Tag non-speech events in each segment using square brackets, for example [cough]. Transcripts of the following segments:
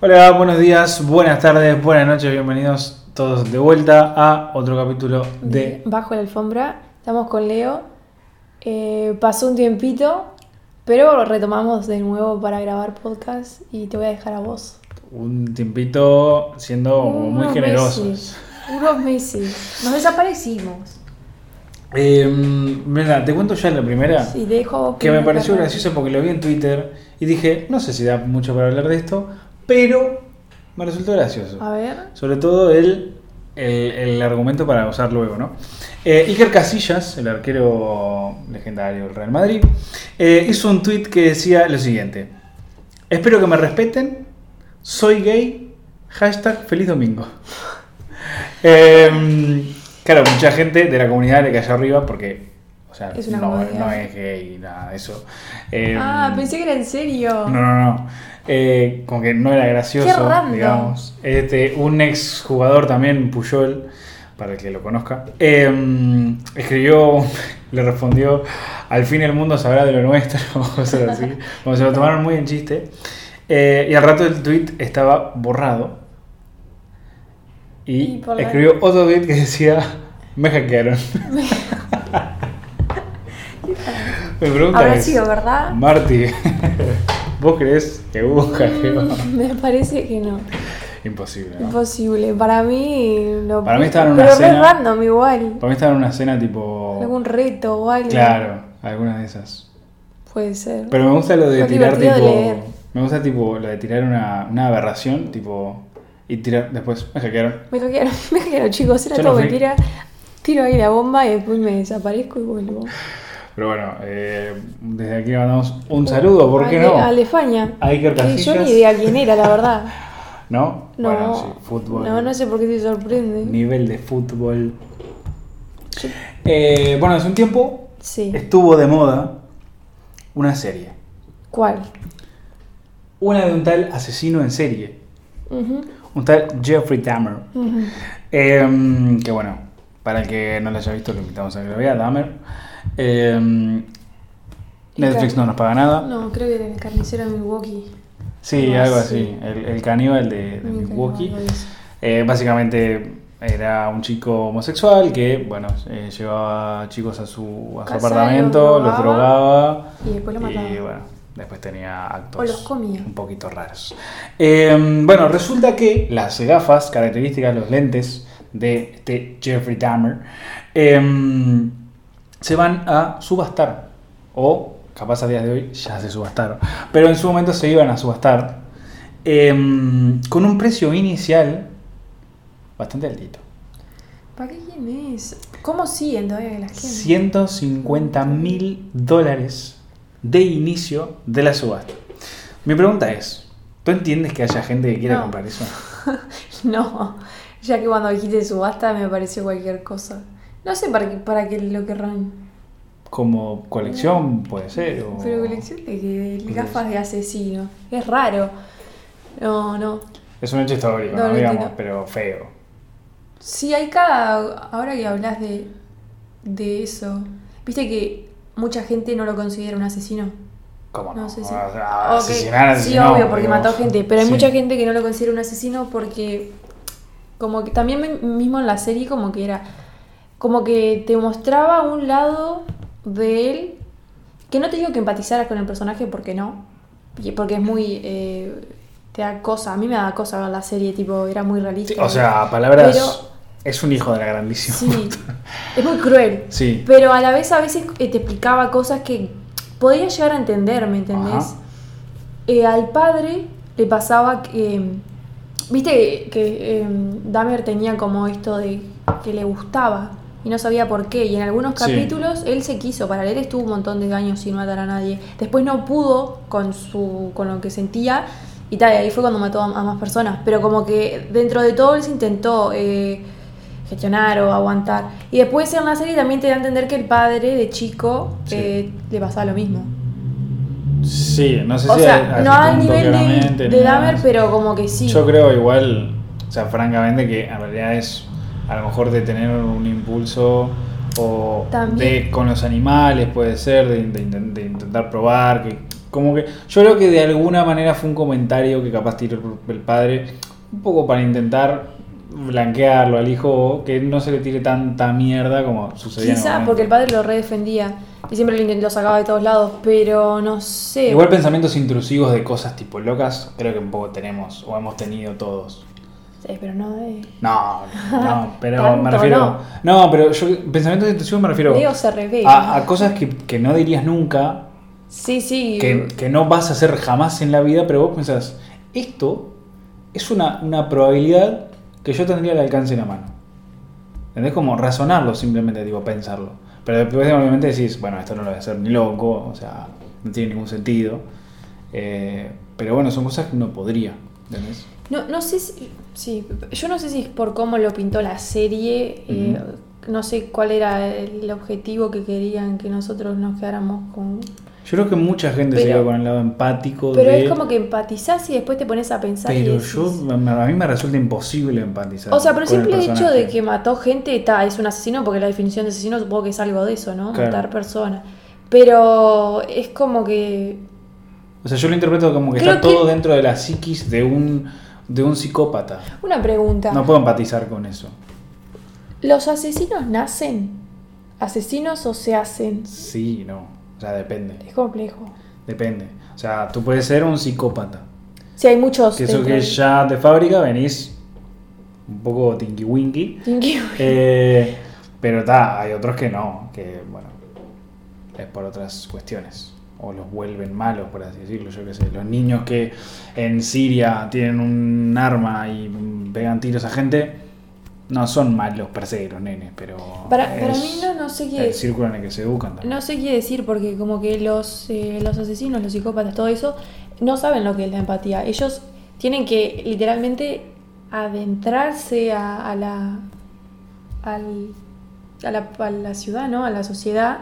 Hola, buenos días, buenas tardes, buenas noches, bienvenidos todos de vuelta a otro capítulo de... Bajo la alfombra. Estamos con Leo. Eh, pasó un tiempito, pero retomamos de nuevo para grabar podcast y te voy a dejar a vos. Un tiempito siendo muy Unos generosos. meses, unos meses. Nos desaparecimos. Eh, mira, te cuento ya la primera, Sí, dejo que me pareció gracioso porque lo vi en Twitter y dije, no sé si da mucho para hablar de esto, pero me resultó gracioso. A ver. Sobre todo el, el, el argumento para usar luego, ¿no? Eh, Iker Casillas, el arquero legendario del Real Madrid, eh, hizo un tweet que decía lo siguiente: Espero que me respeten, soy gay, hashtag feliz domingo. [laughs] Eh, claro, mucha gente de la comunidad le cayó arriba porque, o sea, Es no, es gay nada de eso. Eh, ah, pensé que era en serio. no, no, no. Eh, como que no era gracioso, digamos. Este, un ex jugador también, Puyol, para el que lo conozca, eh, escribió, [laughs] le respondió, al fin el mundo sabrá de lo nuestro, [laughs] o así. Como se lo tomaron muy en chiste. Eh, y al rato el tweet estaba borrado. Y, Y por la- escribió otro tweet que decía, me hackearon. [laughs] Mi pregunta Habrá sido, ¿verdad? Marty, ¿vos crees que hubo un hackeo? Mm, Me parece que no. Imposible, ¿no? Imposible. Para mí. Lo... Para mí estaba en una Pero cena- re random igual. Para mí estaba en una cena tipo... Algún reto o algo. Claro, alguna de esas. Puede ser. Pero me gusta lo de Lo tirar tipo... leer. Me gusta tipo lo de tirar una, una aberración, tipo... Y tirar después, me hackearon. Me hackearon, [laughs] me hackearon, chicos. Era Yo no todo fui. mentira. Tiro ahí la bomba y después me desaparezco y vuelvo. Pero bueno, eh, desde aquí mandamos un saludo, ¿por qué no? A Alefaña. A Iker Que yo Casillas. ni idea quién era, la verdad. [laughs] ¿No? No, Bueno, sí, fútbol. no, no sé por qué te sorprende. Nivel de fútbol. Eh, bueno, hace un tiempo Sí. estuvo de moda una serie. ¿Cuál? Una de un tal asesino en serie. Ujú, Un tal Jeffrey Dahmer. ujú. Eh, que bueno, para el que no lo haya visto, lo invitamos a que lo vea, Dahmer. Eh, Netflix no nos paga nada. No, creo que era el carnicero de Milwaukee. Sí, algo algo así. El, el caníbal de, de Milwaukee. Eh, básicamente era un chico homosexual que, bueno, eh, llevaba chicos a su, a su apartamento, los los drogaba. Y después lo mataba. Y bueno, después tenía actos O los comía. un poquito raros. Eh, bueno, resulta que las gafas, características, los lentes de este Jeffrey Dahmer, eh, se van a subastar. O capaz a días de hoy ya se subastaron. Pero en su momento se iban a subastar. eh, con un precio inicial bastante altito. ¿Para qué quién es? ¿Cómo siguen todavía que las quieren? 150 mil dólares de inicio de la subasta. Mi pregunta es, ¿tú entiendes que haya gente que quiera No. comprar eso? [laughs] No, ya que cuando dijiste subasta me pareció cualquier cosa. No sé para qué, para qué lo querrán. Como colección puede ser. o- Pero colección de, de Pues gafas de asesino. Es raro. No, no. Es un hecho histórico, No, digamos, pero feo. Sí, hay cada. Ahora que hablas de, de eso. Viste que mucha gente no lo considera un asesino. ¿Cómo no? No sé si. O sea, Ok, asesinar, Sí, obvio, porque mató gente. Pero hay Sí. mucha gente que no lo considera un asesino porque. Como que también mismo en la serie, como que era. Como que te mostraba un lado de él. Que no te digo que empatizaras con el personaje porque no. Porque es muy. eh, te da cosa. A mí me da cosa ver la serie, tipo, era muy Sí, realista. o sea, palabras. Pero- es un hijo de la grandísima. Sí, es muy cruel. Sí. Pero a la vez a veces eh, te explicaba cosas que podía llegar a entender, ¿me entendés? Eh, al padre le pasaba que. Viste que eh, Dahmer tenía como esto de que le gustaba y no sabía por qué. Y en algunos Sí. capítulos él se quiso. Para él estuvo un montón de años sin matar a nadie. Después no pudo con, su, con lo que sentía. Y tal, y ahí fue cuando mató a, a más personas. Pero como que dentro de todo él se intentó eh, gestionar o aguantar. Y después en la serie también te da a entender que el padre de chico Sí. eh, le pasaba lo mismo. Sí, no sé O si sea, no al nivel de, de Dahmer, pero como que sí. Yo creo igual, o sea, francamente que en realidad es a lo mejor de tener un impulso o También. de con los animales puede ser, de, de inten- de intentar probar, que Como que yo creo que de alguna manera fue un comentario que capaz tiró el- padre, un poco para intentar blanquearlo al hijo, que no se le tire tanta mierda como sucedía Quizá porque el padre lo redefendía y siempre lo sacar de todos lados, pero no sé. Igual pensamientos intrusivos de cosas tipo locas, creo que un poco tenemos o hemos tenido todos. Sí, pero no de. No, no, [laughs] pero me refiero. No. pero yo pensamientos intrusivos me refiero Leo se revela. a, a cosas que, que no dirías nunca, Sí, sí. que, que no vas a hacer jamás en la vida, pero vos pensás, esto es una, una probabilidad que yo tendría al alcance de la mano. ¿Entendés? Como razonarlo simplemente, digo, pensarlo. Pero después obviamente decís, bueno, esto no lo voy a hacer ni loco, o sea, no tiene ningún sentido. Eh, pero bueno, son cosas que uno podría, ¿entendés? No, no sé si. Sí, yo no sé si es por cómo lo pintó la serie. eh, no sé cuál era el objetivo que querían que nosotros nos quedáramos con. Yo creo que mucha gente se Pero- iba con el lado empático Pero de... es como que empatizás y después te pones a pensar. y Pero decís- yo, a mí me resulta imposible empatizar. O sea, por el simple hecho personaje. de que mató gente, está, es un asesino, porque la definición de asesino supongo que es algo de eso, ¿no? Claro. Matar personas. Pero es como que. O sea, yo lo interpreto como que Creo está todo dentro de la psiquis de un, de un psicópata. Una pregunta. No puedo empatizar con eso. ¿Los asesinos nacen? ¿Asesinos o se hacen? Sí, no. O sea, depende. Es complejo. Depende. O sea, tú puedes ser un psicópata. Si hay muchos. Que eso que ya de fábrica venís un poco tinky winky. Tinky. Eh, pero está, hay otros que no, que bueno, es por otras cuestiones. O los vuelven malos, por así decirlo, yo qué sé. Los niños que en Siria tienen un arma y pegan tiros a gente, no son malos per se los nenes, pero Para- para es mí no- no sé qué- el círculo en el que se educan también. No sé qué decir porque como que los, eh, los asesinos, los psicópatas, todo eso, no saben lo que es la empatía. Ellos tienen que literalmente adentrarse a, a la, al- a, la, a la ciudad, ¿no? A la sociedad.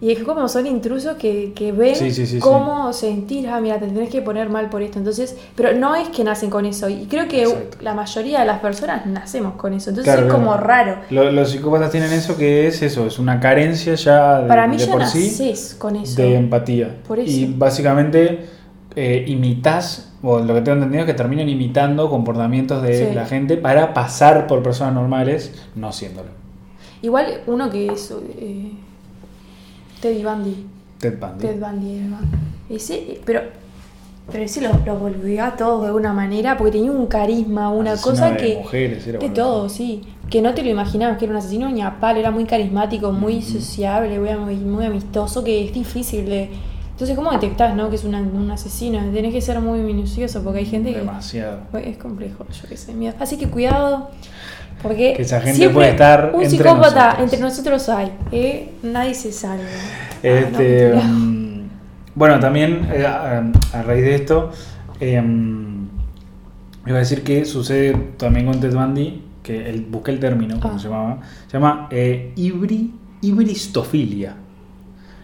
Y es como son intrusos que, que ven Sí, sí, sí, cómo sentir, ah, mira, te tenés que poner mal por esto. Entonces, pero no es que nacen con eso. Y creo que Exacto. la mayoría de las personas nacemos con eso. Entonces Claro, es como claro. raro. Lo- los psicópatas tienen eso que es eso, es una carencia ya de, Para mí de ya por sí. naces con eso. de empatía. Por eso. Y básicamente eh, imitas, o lo que tengo entendido es que terminan imitando comportamientos de la gente para pasar por personas normales, no siéndolo. Igual uno que es eh, Teddy Bundy. Ted Bundy. Ted Bundy era. Ese, pero, pero ese lo, lo volvió a todos de alguna manera porque tenía un carisma, una Asesino cosa de que. mujeres, era de boludo. todo, sí. Que no te lo imaginabas que era un asesino ni a palo, era muy carismático, muy sociable, muy, muy, amistoso, que es difícil de. Entonces, ¿cómo detectás, no? Que es una- un asesino. Tenés que ser muy minucioso porque hay gente que. Demasiado. Es complejo, yo qué sé, miedo. Así que cuidado, porque Que esa gente puede estar un entre psicópata nosotros. entre nosotros hay, ¿eh? nadie se salva. Ah, no, Este, mentira. mm, bueno, también eh, a, a raíz de esto, em, iba a decir que sucede también con Ted Bundy, que el, busqué el término, como Ah. se llamaba, se llama eh, ibri- ibristofilia,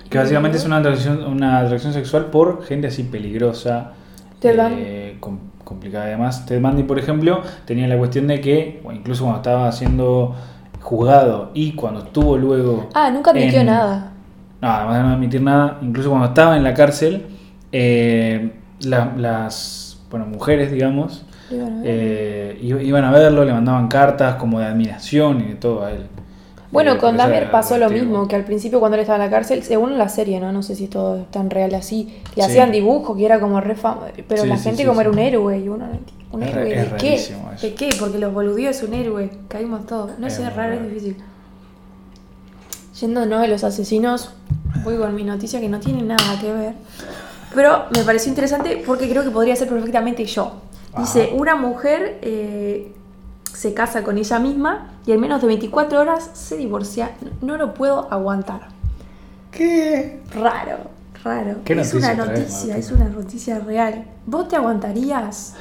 que básicamente es una atracción, una atracción sexual por gente así peligrosa, eh, com- complicada además. Ted Bundy, por ejemplo, tenía la cuestión de que, incluso cuando estaba siendo juzgado y cuando estuvo luego... Ah, nunca admitió en- nada. no, además de no admitir nada, incluso cuando estaba en la cárcel, eh, la- las bueno, mujeres, digamos, Digo, no. eh, iban a verlo, le mandaban cartas como de admiración y de todo a él. Bueno, Eh, con Dahmer pasó lo mismo, que al principio cuando él estaba en la cárcel, según la serie, ¿no? No sé si todo es tan real así, le Sí. hacían dibujos que era como re pero Sí, la sí, gente como era un héroe y uno no. ¿Un Es héroe de qué? eso. ¿De qué? Porque los boludeos es un héroe, caímos todos. No Es sé, es raro, es difícil. Yéndonos de los asesinos, voy con mi noticia que no tiene nada que ver. Pero me pareció interesante porque creo que podría ser perfectamente yo. Dice, Ajá. una mujer eh, se casa con ella misma y en menos de 24 horas se divorcia. No lo puedo aguantar. ¿Qué? Raro, raro. ¿Qué es una noticia, es una noticia real. ¿Vos te aguantarías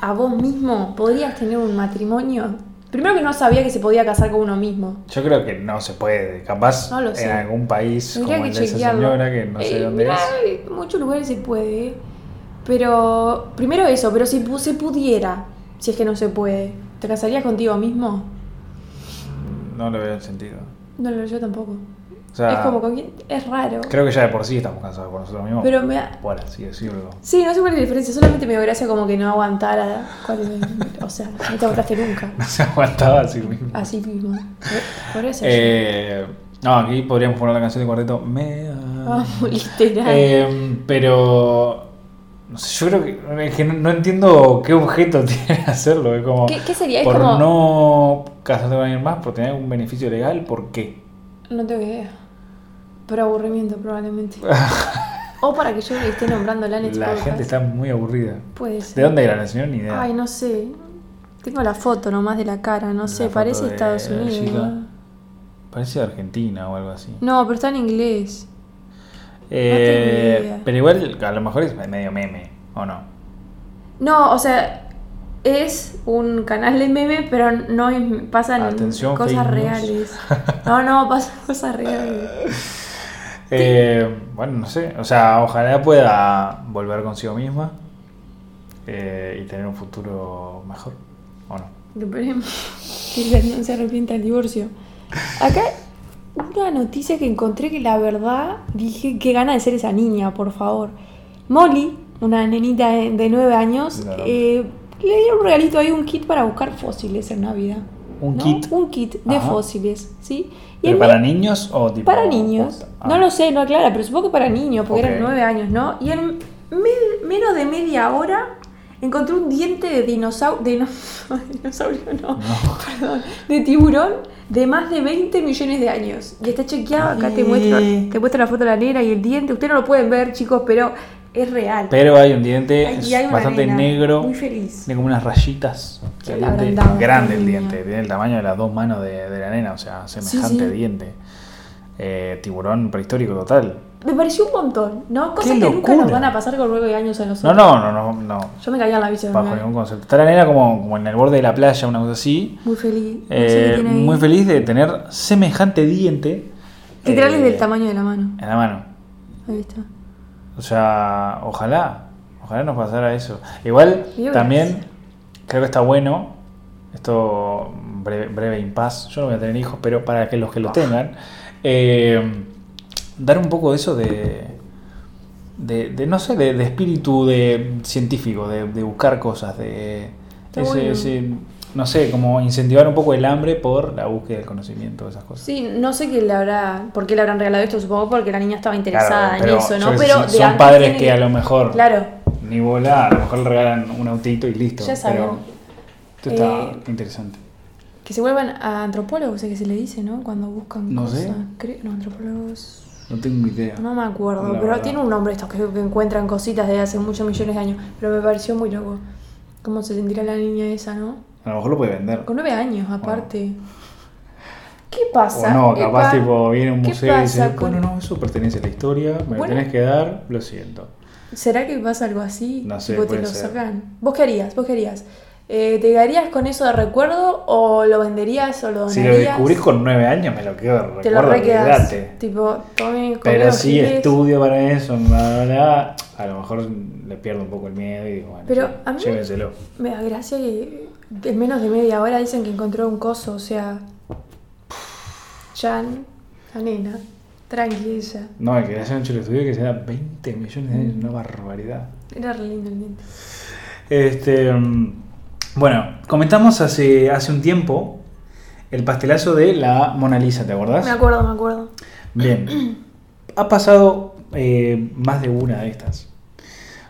a vos mismo? ¿Podrías tener un matrimonio? Primero que no sabía que se podía casar con uno mismo. Yo creo que no se puede. Capaz No lo sé. en algún país Tendría como que el de esa chequearlo. señora, que no sé Eh, dónde mirá, es. En muchos lugares se puede. ¿eh? Pero, primero eso, pero si se pudiera, si es que no se puede, ¿te casarías contigo mismo? No le veo el sentido. No lo yo tampoco. O sea, es como con quién- Es raro. creo que ya de por sí estamos cansados por nosotros mismos. Pero me da- Bueno, sí, decirlo. Sí, no sé cuál es la diferencia, solamente me dio gracia como que no aguantara. o sea, no te aguantaste nunca. [laughs] No se aguantaba así mismo. Así mismo. Por- Por eso. Eh, no, aquí podríamos poner la canción de cuarteto. Me Vamos, [laughs] literal. Eh, pero. No sé, yo creo que. Es que no, no entiendo qué objeto [laughs] tiene hacerlo. Es como. ¿Qué- qué sería? Es Por como- no casarte con alguien más, por tener algún beneficio legal, ¿por qué? No tengo idea. Por aburrimiento, probablemente. [laughs] o para que yo le esté nombrando la Netflix. La gente está muy aburrida. Puede ser. ¿De dónde era la señora? Ni idea. Ay, no sé. Tengo la foto nomás de la cara, no La sé, parece Estados Unidos. Parece Argentina o algo así. No, pero está en inglés. Eh, pero igual, a lo mejor es medio meme, ¿o no? No, o sea, es un canal de meme, pero no pasan Atención, cosas reales. [laughs] No, no, pasan cosas reales. Eh, bueno, no sé. O sea, ojalá pueda volver consigo misma eh, y tener un futuro mejor, ¿o no? Esperemos [laughs] que no se arrepienta del divorcio. Acá, una noticia que encontré que la verdad dije que gana de ser esa niña, por favor. Molly, una nenita de de nueve años, Claro. eh, le dieron un regalito ahí, un kit para buscar fósiles en Navidad. ¿Un ¿no? kit? Un kit de Ajá. fósiles, ¿sí? Y ¿Pero para niños o tipo.? para niños. Ah. No lo sé, no aclara, pero supongo que para niños, porque eran nueve años, ¿no? Y en me- menos de media hora encontré un diente de dinosaurio. De no- [laughs] dinosaurio, no. Perdón. De tiburón de más de 20 millones de años. Y está chequeado. Acá te muestro, te muestro la foto de la nena y el diente. Ustedes no lo pueden ver, chicos, pero es real. Pero hay un diente Ay, hay bastante nena negro. Muy feliz. Tiene como unas rayitas. Que El diente- grande el diente. Tiene el tamaño de las dos manos de, de la nena. O sea, semejante sí. diente. Eh, tiburón prehistórico total. Me pareció un montón, ¿no? Cosas ¡Qué que nunca nos van a pasar con nueve años a No, nosotros. no, no, no. no Yo me caía en la bici. bajo ¿no? ningún concepto. Está la nena como, como en el borde de la playa, una cosa así. Muy feliz. No sé Eh, muy feliz de tener semejante diente. Literal es eh, del tamaño de la mano. En la mano. Ahí está. O sea, ojalá, ojalá nos pasara eso. Igual, también creo que está bueno, esto breve, breve impas, yo no voy a tener hijos, pero para que los que lo tengan, eh, dar un poco de eso de, de, de, no sé, de, de espíritu de científico, de, de buscar cosas, de ese- bueno. ese- no sé, como incentivar un poco el hambre por la búsqueda del conocimiento, esas cosas. Sí, no sé qué le habrá, por qué le habrán regalado esto, supongo porque la niña estaba interesada Claro, en eso, ¿no? Pero son padres tiene que a lo mejor Claro, ni bola, a lo mejor le regalan un autito y listo. Ya saben. Pero esto está Eh, interesante. que se vuelvan a antropólogos, es que se le dice, ¿no? Cuando buscan No cosas. sé. Creo- no, antropólogos. No tengo idea. No me acuerdo, La pero verdad. tiene un nombre estos que, que encuentran cositas de hace muchos millones de años. Pero me pareció muy loco. ¿Cómo se sentirá la niña esa, no? A lo mejor lo puede vender. Con nueve años, aparte. ¿Qué pasa? O no, capaz Epa, tipo viene un ¿qué museo y dice, bueno, no, eso pertenece a la historia, me Bueno. lo tenés que dar, lo siento. ¿Será que pasa algo así? No sé, Tipo, te puede lo ser. sacan. ¿Vos qué harías? ¿Vos qué harías? Eh, ¿Te quedarías con eso de recuerdo o lo venderías o lo Si donarías? lo descubrís con nueve años, me lo quedo de Te lo recuerdo, requedas. Tipo, tome Pero si giles. estudio para eso, bla, bla, a lo mejor le pierdo un poco el miedo y digo, bueno, Pero sí, a mí- llévenselo. Me da gracia que en menos de media hora dicen que encontró un coso, o sea. Jan, la nena, tranqui ella. No, el que le hayan hecho el estudio que sea 20 millones de años, una barbaridad. Era re lindo el diente. Este, mm, bueno, comentamos hace, hace un tiempo el pastelazo de la Mona Lisa, ¿te acordás? Me acuerdo, me acuerdo. Bien, [clears throat] ha pasado eh, más de una de estas.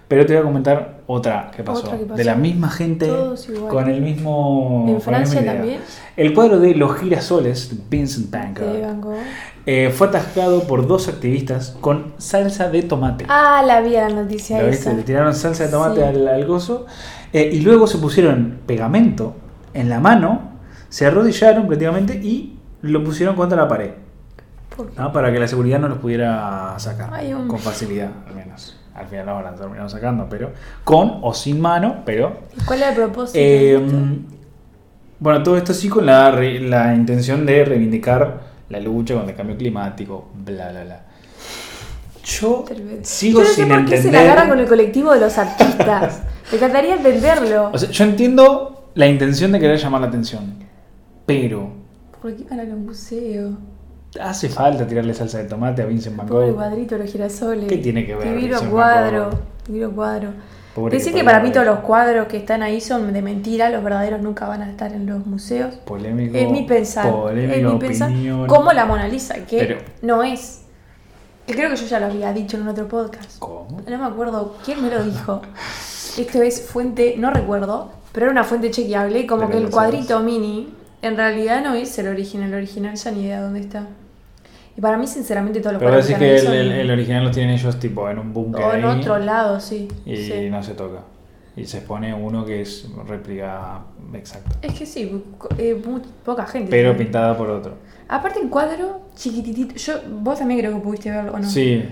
Pero te voy a comentar otra que pasó. Otra que pasó. De la misma gente, con el mismo. ¿En Francia también? El cuadro de Los girasoles de Vincent Van Gogh. Eh, fue atascado por dos activistas con salsa de tomate. Ah, la vi la noticia ¿Lo viste? Le tiraron salsa de tomate Sí. al, al gozo. eh, y luego se pusieron pegamento en la mano, se arrodillaron prácticamente y lo pusieron contra la pared. ¿Por qué? ¿no? Para que la seguridad no los pudiera sacar. Ay, con facilidad, al menos. Al final lo van a terminar sacando, pero con o sin mano, pero. ¿Y ¿Cuál era el propósito? eh, bueno, todo esto sí con la, la intención de reivindicar la lucha contra el cambio climático, bla, bla, bla. Yo Tremendo. sigo Yo no sé sin por qué entender. se la agarra con el colectivo de los artistas. [laughs] Me encantaría entenderlo. O sea, yo entiendo la intención de querer llamar la atención, pero ¿Por qué van a un museo? hace falta tirarle salsa de tomate a Vincent Van Gogh. cuadrito, los girasoles. ¿Qué tiene que ver Vincent Van cuadro. Divino cuadro. Pobre Decir que para mí polémico. todos los cuadros que están ahí son de mentira, los verdaderos nunca van a estar en los museos. Polémico. Es mi pensar. Polémica es mi pensar. opinión. Como la Mona Lisa, que Pero- no es. Creo que yo ya lo había dicho en un otro podcast. ¿Cómo? No me acuerdo quién me lo dijo. Esto es fuente, no recuerdo, pero era una fuente chequeable. Como Pero que el cuadrito mini en realidad no es el original. El original ya ni idea dónde está. Y para mí, sinceramente, todos los Pero decís que el, el- el original lo tienen ellos tipo en un búnker O en ahí otro lado, sí. y sí. no se toca. Y se expone uno que es réplica exacta. Es que sí, eh, muy- poca gente. Pero tiene. pintada por otro. Aparte el cuadro, chiquititito. Yo, vos también creo que pudiste verlo, ¿o no? Sí,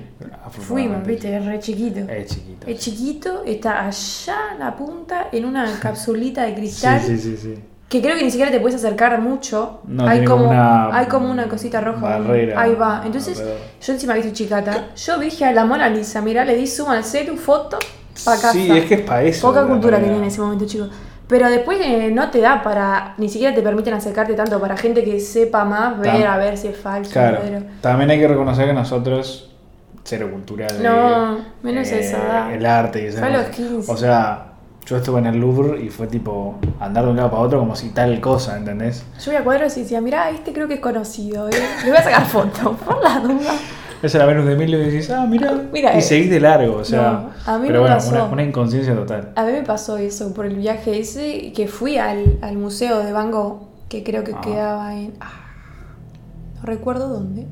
Fuimos, viste, es re chiquito. Es chiquito. Es chiquito, está allá en la punta, en una [laughs] capsulita de cristal. Sí, sí, sí, sí. Que creo que ni siquiera te puedes acercar mucho. No, hay, como, una hay como una cosita roja. barrera Ahí va. Entonces, yo encima que soy chicata, yo dije a la Mona Lisa, mirá, le di zoom al celu, foto, pa' casa. Sí, es que es para eso. Poca cultura realidad. tenía en ese momento, chicos. Pero después eh, no te da para, ni siquiera te permiten acercarte tanto para gente que sepa más, ver Tam- a ver si es falso. Claro. También hay que reconocer que nosotros, cero cultura de. No, menos esa edad. El arte y Fue a los cosas. 15. O sea, yo estuve en el Louvre y fue tipo andar de un lado para otro como si tal cosa, ¿entendés? Yo voy a cuadros y decía, mirá, este creo que es conocido, ¿eh? Le voy a sacar foto, [laughs] por la duda. Esa es la Venus de Milo y decís, ah, mira, Mira, y seguís de largo, o sea. No, a mí pero me bueno, pasó. una, una inconsciencia total. A mí me pasó eso por el viaje ese, que fui al, al museo de Van Gogh, que creo que Ah. quedaba en... ah, no recuerdo dónde.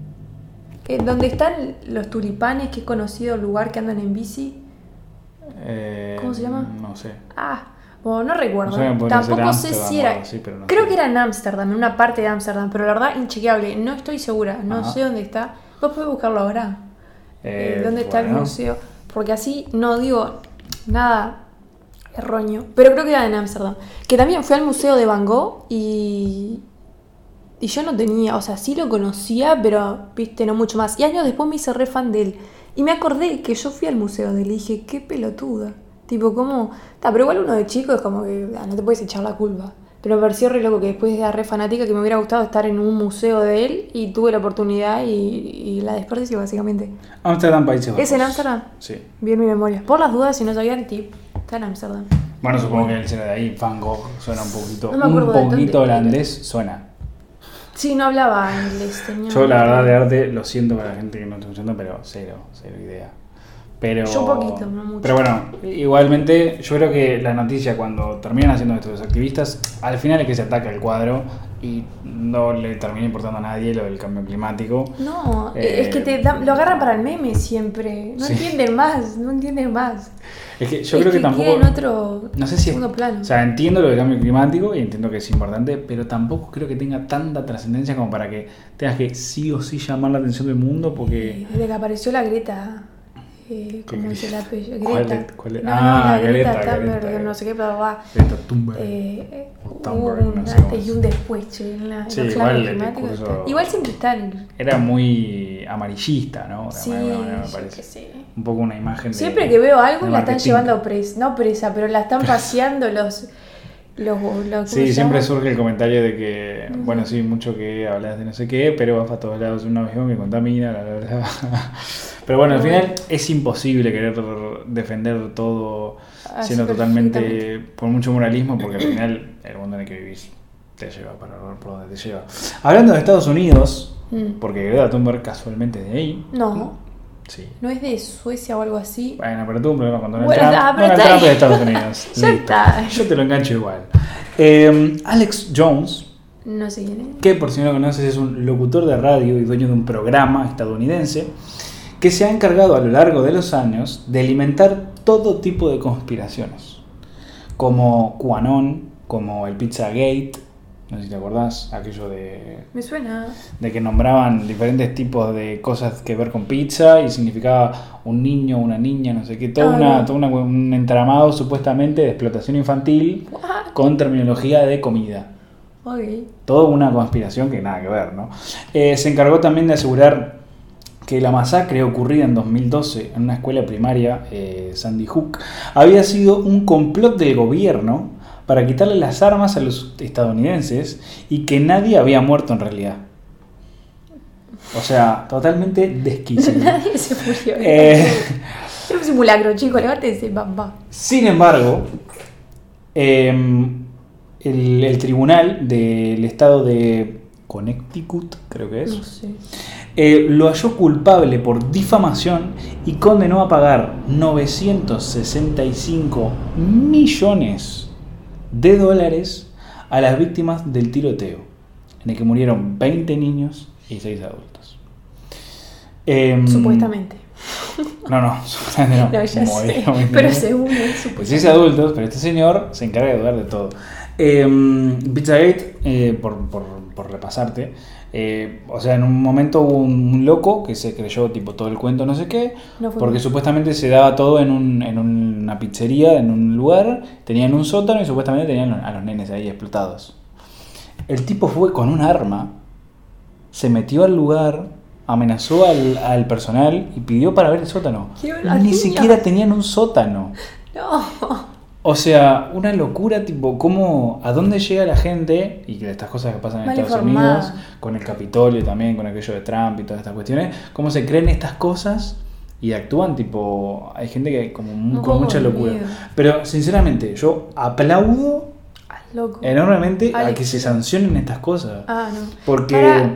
Eh, donde están los tulipanes, que es conocido el lugar que andan en bici. Eh, ¿Cómo se llama? No sé. Ah, bueno, no recuerdo. No sé, Tampoco sé si era. así, no creo sé. que era en Ámsterdam, en una parte de Ámsterdam, pero la verdad inchequeable. No estoy segura, no Ajá. sé dónde está. Vos podés buscarlo ahora. Eh, Eh, ¿Dónde está el museo? Porque así no digo nada erróneo. Pero creo que era en Ámsterdam. Que también fui al museo de Van Gogh y. Y yo no tenía, o sea, sí lo conocía, pero viste, no mucho más. Y años después me hice re fan de él. Y me acordé que yo fui al museo de él y dije, qué pelotuda. Tipo, ¿cómo? Ta, pero igual uno de chico es como que ah, no te puedes echar la culpa. Pero me pareció re loco que después era re fanática que me hubiera gustado estar en un museo de él y tuve la oportunidad y, y la desperdicio básicamente. Ámsterdam, Países Bajos. ¿Es en Ámsterdam? Sí. Bien mi memoria. Por las dudas, si no sabían, tip, está en Ámsterdam. Bueno, supongo que él será de ahí. Van Gogh suena un poquito. No me de un poquito holandés suena. Sí, no hablaba inglés. Tenía Yo, la verdad, de arte lo siento para la gente que no está escuchando, pero cero, cero idea. Pero, Yo un poquito, no mucho. Pero bueno, igualmente, yo creo que la noticia cuando terminan haciendo esto los activistas, al final es que se ataca el cuadro y no le termina importando a nadie lo del cambio climático. No, Eh, es que te dan- lo agarran para el meme siempre. No Sí. entienden más, no entienden más. Es que yo Es creo que, tampoco. en otro No sé si segundo plano. O sea, entiendo lo del cambio climático y entiendo que es importante, pero tampoco creo que tenga tanta trascendencia como para que tengas que sí o sí llamar la atención del mundo porque. Desde que apareció la Greta. Eh, ¿Cómo ¿Qué- es el apellido? Greta. es- cuál es? No, Ah, no, la Greta, Greta, Thunberg, Greta. no sé qué, bla, bla. Greta Thunberg. Eh, Thunberg, un no sé antes y un después, che, en, la, Sí, igual cambios el climáticos. discurso- Igual siempre están. Era muy amarillista, ¿no? De Sí, manera, me parece. sé. Un poco una imagen de. Siempre que veo algo de la están llevando presa, no presa, pero la están [laughs] paseando los... los, los ¿cómo Sí, siempre surge el comentario de que, bueno, sí, mucho que hablas de no sé qué, pero vas para todos lados un avión que contamina, bla, bla. Pero bueno, al final es imposible querer defender todo siendo totalmente por mucho moralismo, porque al final el mundo en el que vivís te lleva para por donde te lleva. Hablando de Estados Unidos, Mm. porque Greta Thunberg casualmente es de ahí. No, Sí. no es de Suecia o algo así. Bueno, pero tuvo un problema con Donald Bueno, Trump. ah, Donald Trump ahí. de Estados Unidos. [laughs] Ya está. Yo te lo engancho igual. Eh, Alex Jones, No sé quién es. que por si no lo conoces es un locutor de radio y dueño de un programa estadounidense, que se ha encargado a lo largo de los años de alimentar todo tipo de conspiraciones, como QAnon, como el Pizzagate, no sé si te acordás, aquello de Me suena. de que nombraban diferentes tipos de cosas que ver con pizza y significaba un niño, una niña, no sé qué, todo, Ah, una, no. todo una- un entramado supuestamente de explotación infantil What? con terminología de comida. Ok. Toda una conspiración que nada que ver, ¿no? Eh, se encargó también de asegurar que la masacre ocurrida en 2012 en una escuela primaria, eh, Sandy Hook, había sido un complot del gobierno para quitarle las armas a los estadounidenses y que nadie había muerto en realidad. O sea, totalmente desquiciado. [laughs] Nadie se murió. Eh. Era un simulacro, chicos, levántense, va. Sin embargo, eh, el, el tribunal del estado de Connecticut, creo que es, No sé. Eh, lo halló culpable por difamación y condenó a pagar 965 millones de dólares a las víctimas del tiroteo, en el que murieron 20 niños y 6 adultos. Em, Supuestamente. No, no, [laughs] supuestamente no. No, ya sé. 20 Pero según él, Pues sí adultos, pero este señor se encarga de dudar de todo. Eh, Pizzagate, eh, por, por, por repasarte, eh, o sea, en un momento hubo un, loco que se creyó tipo todo el cuento, no sé qué, No porque supuestamente se daba todo en, un- en una pizzería, en un lugar, tenían un sótano y supuestamente tenían a los nenes ahí explotados. El tipo fue con un arma, se metió al lugar, amenazó al, al personal y pidió para ver el sótano. ¡Qué Ni siquiera tenían un sótano. [laughs] No. O sea, una locura, tipo, cómo, a dónde llega la gente, y que estas cosas que pasan en Mal Estados. Unidos, con el Capitolio también, con aquello de Trump y todas estas cuestiones, cómo se creen estas cosas y actúan, tipo, hay gente que como con mucha locura. Pero, sinceramente, yo aplaudo Ah, loco. enormemente a que se sancionen estas cosas. Ah, no. Porque Para-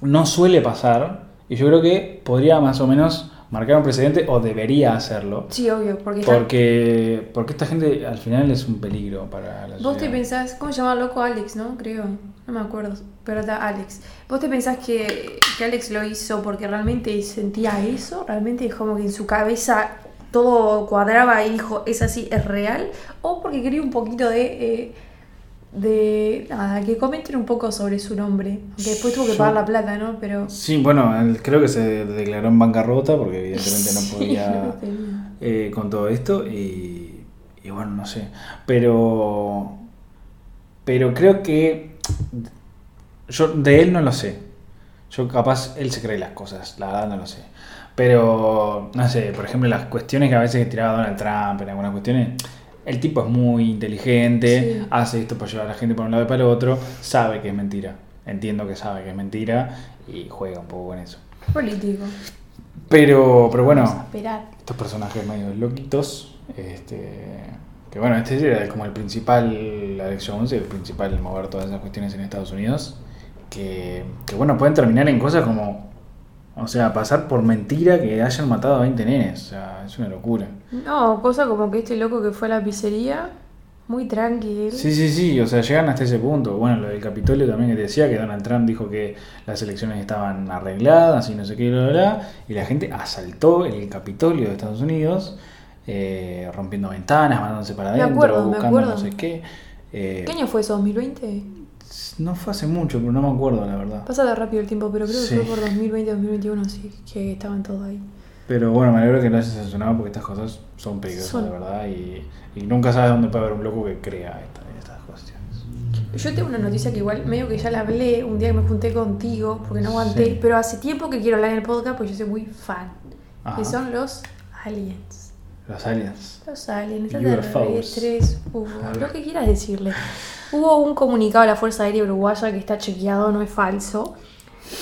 no suele pasar, y yo creo que podría más o menos marcar un precedente, o debería hacerlo. Sí, obvio, porque está- Porque, porque esta gente al final es un peligro para la Vos te pensás, ¿cómo se llama loco Alex, no? Creo, no me acuerdo, pero está Alex. ¿Vos te pensás que, que Alex lo hizo porque realmente sentía eso? ¿Realmente es como que en su cabeza todo cuadraba y dijo, es así, es real? ¿O porque quería un poquito de... eh, de nada, que comenten un poco sobre su nombre. Aunque después tuvo que Yo- pagar la plata, ¿no? Pero... Sí, bueno, él creo que se declaró en bancarrota porque evidentemente no [laughs] Sí, podía no eh, con todo esto y, y bueno, no sé. Pero, pero creo que yo de él no lo sé. Yo capaz él se cree las cosas, la verdad no lo sé. Pero, no sé, por ejemplo, las cuestiones que a veces tiraba Donald Trump en algunas cuestiones, el tipo es muy inteligente, Sí. hace esto para llevar a la gente por un lado y para el otro, sabe que es mentira. Entiendo que sabe que es mentira y juega un poco con eso. Político. Pero, pero bueno, Vamos a esperar. estos personajes medio loquitos, este, que bueno, este era como el principal, Alex Jones, el principal mover todas esas cuestiones en Estados Unidos, que, que bueno, pueden terminar en cosas como, o sea, pasar por mentira que hayan matado a 20 nenes, o sea, es una locura. No, cosa como que este loco que fue a la pizzería, muy tranquilo. Sí, sí, sí, o sea, llegan hasta ese punto. Bueno, lo del Capitolio también que te decía, que Donald Trump dijo que las elecciones estaban arregladas y no sé qué, bla, bla, bla, y la gente asaltó el Capitolio de Estados Unidos, eh, rompiendo ventanas, mandándose para adentro, me buscando acuerdo. no sé qué. Eh, ¿Qué año fue eso? ¿2020? No fue hace mucho, pero no me acuerdo, la verdad. Pasa de rápido el tiempo, pero creo que Sí. fue por 2020, 2021, sí, que estaban todos ahí. Pero bueno, me alegro que lo hayas sancionado porque estas cosas son peligrosas, Son. la verdad, y, y nunca sabes dónde puede haber un loco que crea esta- estas cuestiones. Yo tengo una noticia que igual medio que ya la hablé un día que me junté contigo, porque no aguanté, Sí. pero hace tiempo que quiero hablar en el podcast porque yo soy muy fan. Ajá. Que son los aliens. Los aliens. Los aliens, UFOs. lo que quieras decirle. Hubo un comunicado de la Fuerza Aérea Uruguaya que está chequeado, no es falso,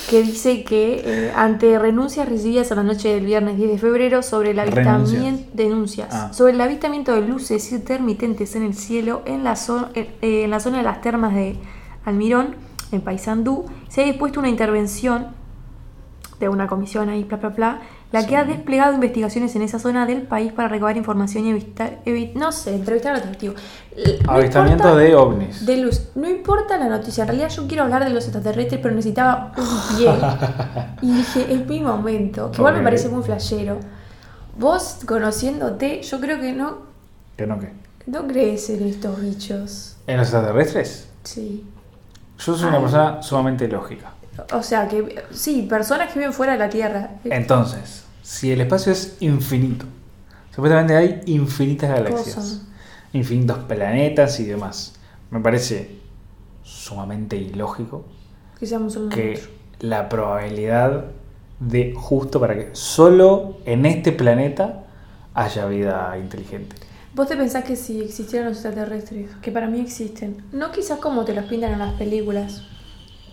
que dice que eh, ante renuncias recibidas a la noche del viernes 10 de febrero sobre el avistamiento Renuncias. denuncias Ah. sobre el avistamiento de luces intermitentes en el cielo en la, zo- en, eh, en la zona de las termas de Almirón, en Paysandú, se ha dispuesto una intervención de una comisión ahí, bla, bla, bla, la Sí. que ha desplegado investigaciones en esa zona del país para recabar información y evitar, evi- no sé, entrevistar a los testigos. No Avistamiento importa- de ovnis. de luz. No importa la noticia, en realidad yo quiero hablar de los extraterrestres, pero necesitaba un pie. [laughs] y dije, es mi momento, que igual me parece muy flashero. Vos, conociéndote, yo creo que no, ¿Que no qué? no crees en estos bichos. ¿En los extraterrestres? Sí. Yo soy una persona sumamente lógica. O sea, que sí, personas que viven fuera de la Tierra. Entonces, si el espacio es infinito, supuestamente hay infinitas galaxias, infinitos planetas y demás. Me parece sumamente ilógico Que que la probabilidad de justo para que solo en este planeta haya vida inteligente. Vos te pensás que si existieran los extraterrestres, que para mí existen, no quizás como te los pintan en las películas,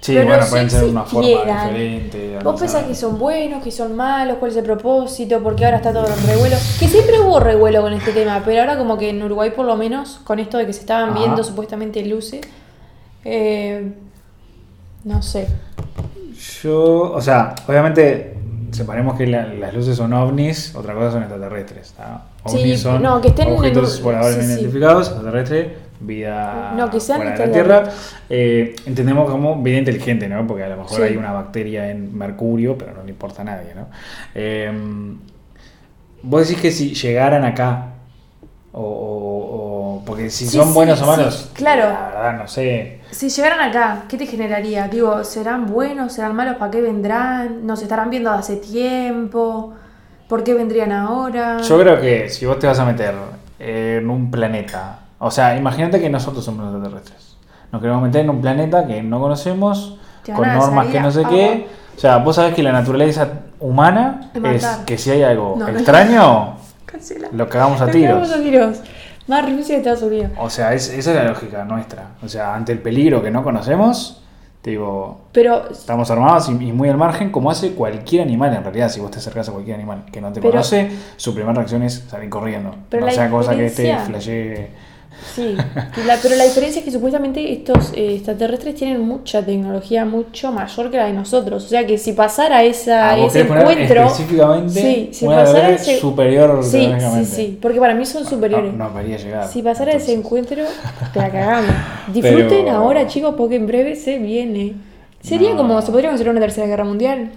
Sí, Pero bueno, pueden ser de una forma diferente. Vos pensás que son buenos, que son malos, cuál es el propósito, porque ahora está todo el revuelo. Que siempre hubo revuelo con este tema, pero ahora como que en Uruguay por lo menos, con esto de que se estaban Ajá. viendo supuestamente luces, eh, no sé. Yo, o sea, obviamente separemos que la- las luces son ovnis, otra cosa son extraterrestres. ¿tá? Sí, Ovnis son no, que estén en objetos un- voladores sí, no sí. identificados, extraterrestre, vida No, fuera de la Tierra. Eh, entendemos como vida inteligente, ¿no? Porque a lo mejor Sí. hay una bacteria en Mercurio, pero no le importa a nadie, ¿no? Eh, vos decís que si llegaran acá, o, o- o- porque si Sí, son sí, buenos o malos, claro. la verdad no sé. Si llegaran acá, ¿qué te generaría? Digo, ¿serán buenos? ¿Serán malos? ¿Para qué vendrán? ¿Nos estarán viendo hace tiempo? ¿Por qué vendrían ahora? Yo creo que si vos te vas a meter en un planeta, o sea, imagínate que nosotros somos extraterrestres. Nos queremos meter en un planeta que no conocemos, con normas que no sé qué. O sea, vos sabés que la naturaleza humana es que si hay algo No, no. extraño, [laughs] Cancela. lo cagamos a tiros. cagamos a tiros. Más de Estados Unidos. O sea, es- esa es la lógica nuestra. O sea, ante el peligro que no conocemos, te digo, Pero estamos armados y, y muy al margen, como hace cualquier animal en realidad. Si vos te acercás a cualquier animal que no te Pero- conoce, su primera reacción es salir corriendo. Pero no la sea cosa que este flashee. Sí, la- pero la diferencia es que supuestamente estos eh, extraterrestres tienen mucha tecnología mucho mayor que la de nosotros. O sea que si pasara esa, Ah, ese encuentro... específicamente Sí, si una pasara ese... superior Sí, sí, sí, porque para mí son superiores. No, no debería llegar. Si pasara ese encuentro, te la cagamos. [laughs] Disfruten Pero- ahora, chicos, porque en breve se viene. Sería No. como, se podría considerar una tercera guerra mundial.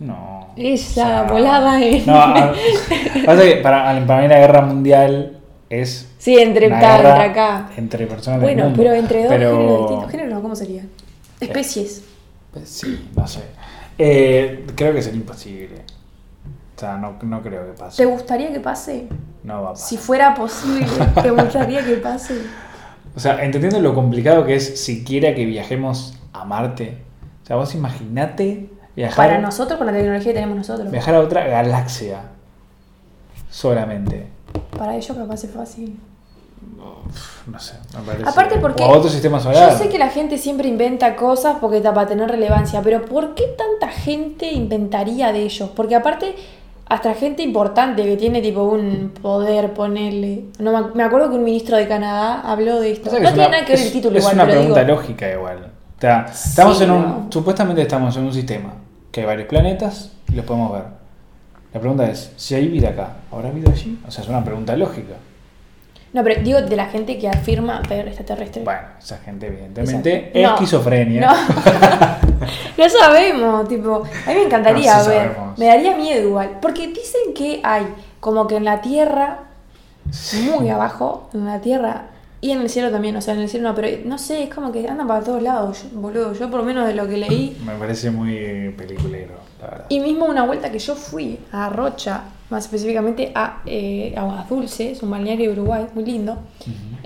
No. Esa volada en- No, a- [laughs] pasa que para, para mí la guerra mundial es. Sí, entre, una acá, guerra entre acá. Entre personas del Bueno, mundo. pero entre dos Pero- géneros distintos. Géneros, ¿cómo sería? Especies. Pues Sí, no sé. Eh, creo que sería imposible. O sea, no, no creo que pase. ¿Te gustaría que pase? No va a pasar. Si fuera posible, ¿te gustaría que pase? [laughs] O sea, entendiendo lo complicado que es siquiera que viajemos a Marte. O sea, vos imaginate viajar, Para nosotros, con la tecnología que tenemos nosotros. viajar a otra galaxia. Solamente. Para ellos capaz es fácil. No sé, me parece. Aparte porque O otro sistema solar. Yo sé que la gente siempre inventa cosas porque está para tener relevancia, pero ¿por qué tanta gente inventaría de ellos? Porque aparte, hasta gente importante que tiene tipo un poder ponerle. No me, acuerdo que un ministro de Canadá habló de esto. O sea que no es tiene una- nada que ver el título es igual, una pero pregunta digo, lógica igual. O sea, estamos Sí, en un. no. Supuestamente estamos en un sistema que hay varios planetas y los podemos ver. La pregunta es: si hay vida acá, ¿habrá vida allí? O sea, es una pregunta lógica. No, pero digo de la gente que afirma ver extraterrestre. Bueno, esa gente, evidentemente, es No, esquizofrenia. No. [laughs] no sabemos, tipo, a mí me encantaría No, sí ver. sabemos. Me daría miedo igual. Porque dicen que hay como que en la Tierra, muy abajo, en la Tierra y en el cielo también, o sea, en el cielo no, pero no sé, es como que andan para todos lados, yo- boludo. Yo por lo menos de lo que leí. Me parece muy peliculero, la verdad. Y mismo una vuelta que yo fui a Rocha, más específicamente a eh, Aguas Dulces, un balneario de Uruguay, muy lindo.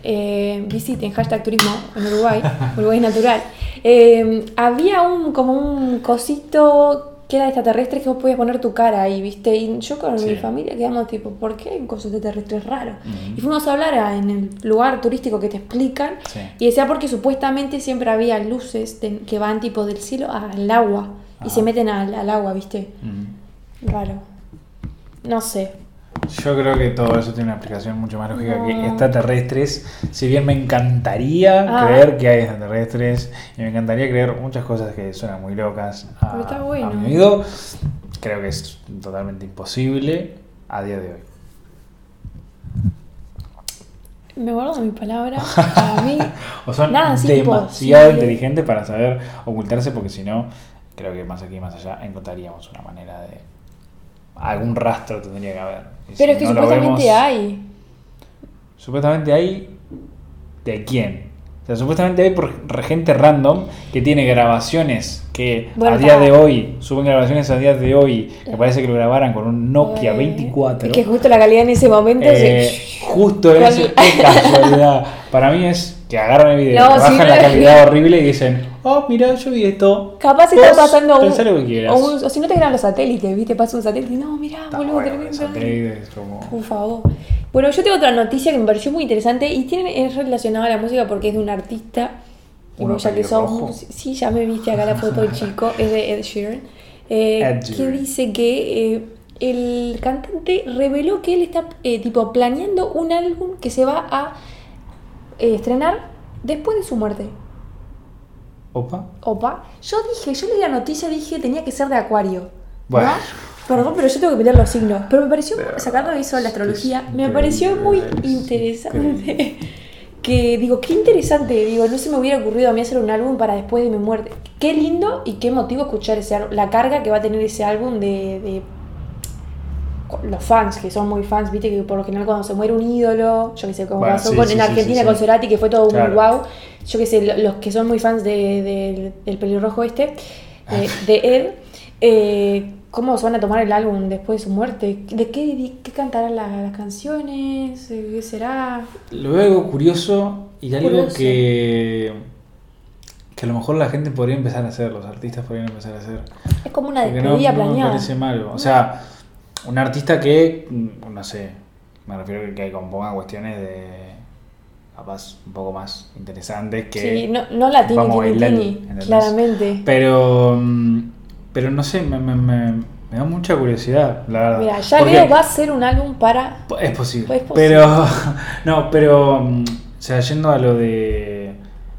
Eh, visiten hashtag turismo en Uruguay, [laughs] Uruguay natural. Eh, había un como un cosito que era extraterrestre que vos podías poner tu cara ahí, ¿viste? Y yo con Sí. mi familia quedamos tipo, ¿por qué hay un coso extraterrestre raro? Ujú. Y fuimos a hablar a- en el lugar turístico que te explican. Sí. Y decía porque supuestamente siempre había luces de- que van tipo del cielo al agua y se meten al, al agua, ¿viste? Raro. No sé. Yo creo que todo eso tiene una explicación mucho más lógica que No. extraterrestres. Si bien me encantaría Ah. creer que hay extraterrestres y me encantaría creer muchas cosas que suenan muy locas a, Pero está bueno. a mi oído, creo que es totalmente imposible a día de hoy. Me guardo mi palabra. [laughs] Para mí. O son Nada, demasiado inteligentes para saber ocultarse porque si no, creo que más aquí y más allá encontraríamos una manera de... Algún rastro tendría que haber. Y si Pero es que no supuestamente vemos- hay. Supuestamente hay. ¿De quién? O sea, supuestamente hay por gente random que tiene grabaciones que Bueno, a día de hoy, suben grabaciones a día de hoy, que parece que lo grabaran con un Nokia Eh, 24. Es que justo la calidad en ese momento. Eh, se- [laughs] justo ese, qué casualidad. [laughs] Para mí es que agarran el video, No, bajan sí, la no. calidad horrible y dicen, oh, mira, yo vi esto. Capaz Vos está pasando un. pensá lo que quieras. O, un- o si no te graban los satélites, ¿viste? Pasa un satélite. No, mirá, Está boludo, bueno, tremendo. como- Por favor. Bueno, yo tengo otra noticia que me pareció muy interesante y tiene, es relacionada a la música porque es de un artista Uno ya que son. Sí, ya me viste acá la [laughs] foto del chico, es de Ed Sheeran. eh, Ed que dice que eh, el cantante reveló que él está eh, tipo planeando un álbum que se va a eh, estrenar después de su muerte. Opa. Opa, yo dije, yo leí la noticia, dije tenía que ser de Acuario. Bueno. ¿no? Perdón, pero yo tengo que meter los signos. Pero me pareció, sacando eso de la astrología, me pareció muy interesante. [laughs] Que digo, qué interesante, digo, no se me hubiera ocurrido a mí hacer un álbum para después de mi muerte. Qué lindo y qué motivo escuchar ese álbum, la carga que va a tener ese álbum de, de los fans, que son muy fans, viste que por lo general cuando se muere un ídolo, yo que sé, como Bueno, pasó sí, con, sí, en Argentina sí, con. Cerati, que fue todo Claro. muy guau, yo que sé, lo- los que son muy fans de, de- del pelirrojo este, de, de él, eh, ¿cómo se van a tomar el álbum después de su muerte? ¿De qué, de qué cantarán la- las canciones? ¿De ¿Qué será? Lo veo algo curioso y algo Curioso. que. que a lo mejor la gente podría empezar a hacer, los artistas podrían empezar a hacer. Es como una no, despedida no me planeada. parece malo. O sea, un artista que, mm, no sé, me refiero a que componga cuestiones de. capaz un poco más interesantes que. Sí, no, no la Tini vamos ¿entendés? claramente. Pero. mm, pero no sé, me, me, me- me da mucha curiosidad, la verdad. Mira, ya Porque- Leo va a hacer un álbum para... Es posible. Es posible. Pero. [laughs] No, pero. mm, O sea, yendo a lo de.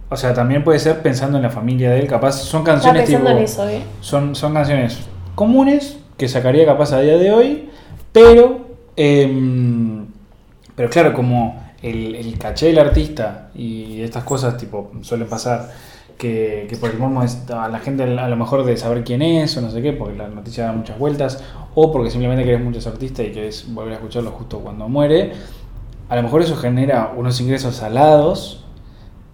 O sea, también puede ser pensando en la familia de él. Capaz son canciones pensando tipo. en eso, ¿eh? Son, son canciones comunes que sacaría capaz a día de hoy. Pero. em, pero claro, como el, caché del artista y estas cosas, tipo, suelen pasar. Que, que por el mormo es a la gente a lo mejor de saber quién es o no sé qué, porque la noticia da muchas vueltas, o porque simplemente querés muchos artistas y querés volver a escucharlo justo cuando muere, a lo mejor eso genera unos ingresos salados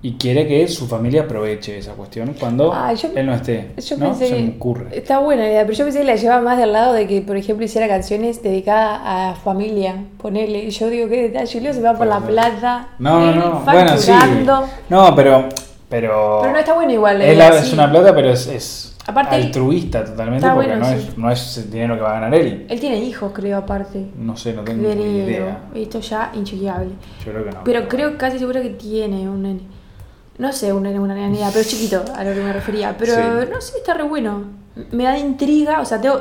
y quiere que su familia aproveche esa cuestión cuando Ah, yo- él no esté. Yo ¿no? pensé Se me ocurre. está buena la idea, pero yo pensé que la llevaba más del lado de que, por ejemplo, hiciera canciones dedicadas a familia, ponele. Y yo digo, qué detalle, Leo se va por la plata, No, él no, bueno, sí. No, pero. Pero, Pero no está bueno igual. es, la- sí. es una plata, pero es, es Aparte, altruista totalmente porque bueno, no, sí. es, no es el dinero que va a ganar él. Él tiene hijos, creo, aparte. No sé, no tengo ni Creo. idea. Esto ya inchequeable. Yo creo que no. Pero creo casi seguro que tiene un nene. No sé, un nene, una nena, pero chiquito, a lo que me refería. Pero Sí. no sé, está re bueno. Me da intriga, o sea, tengo,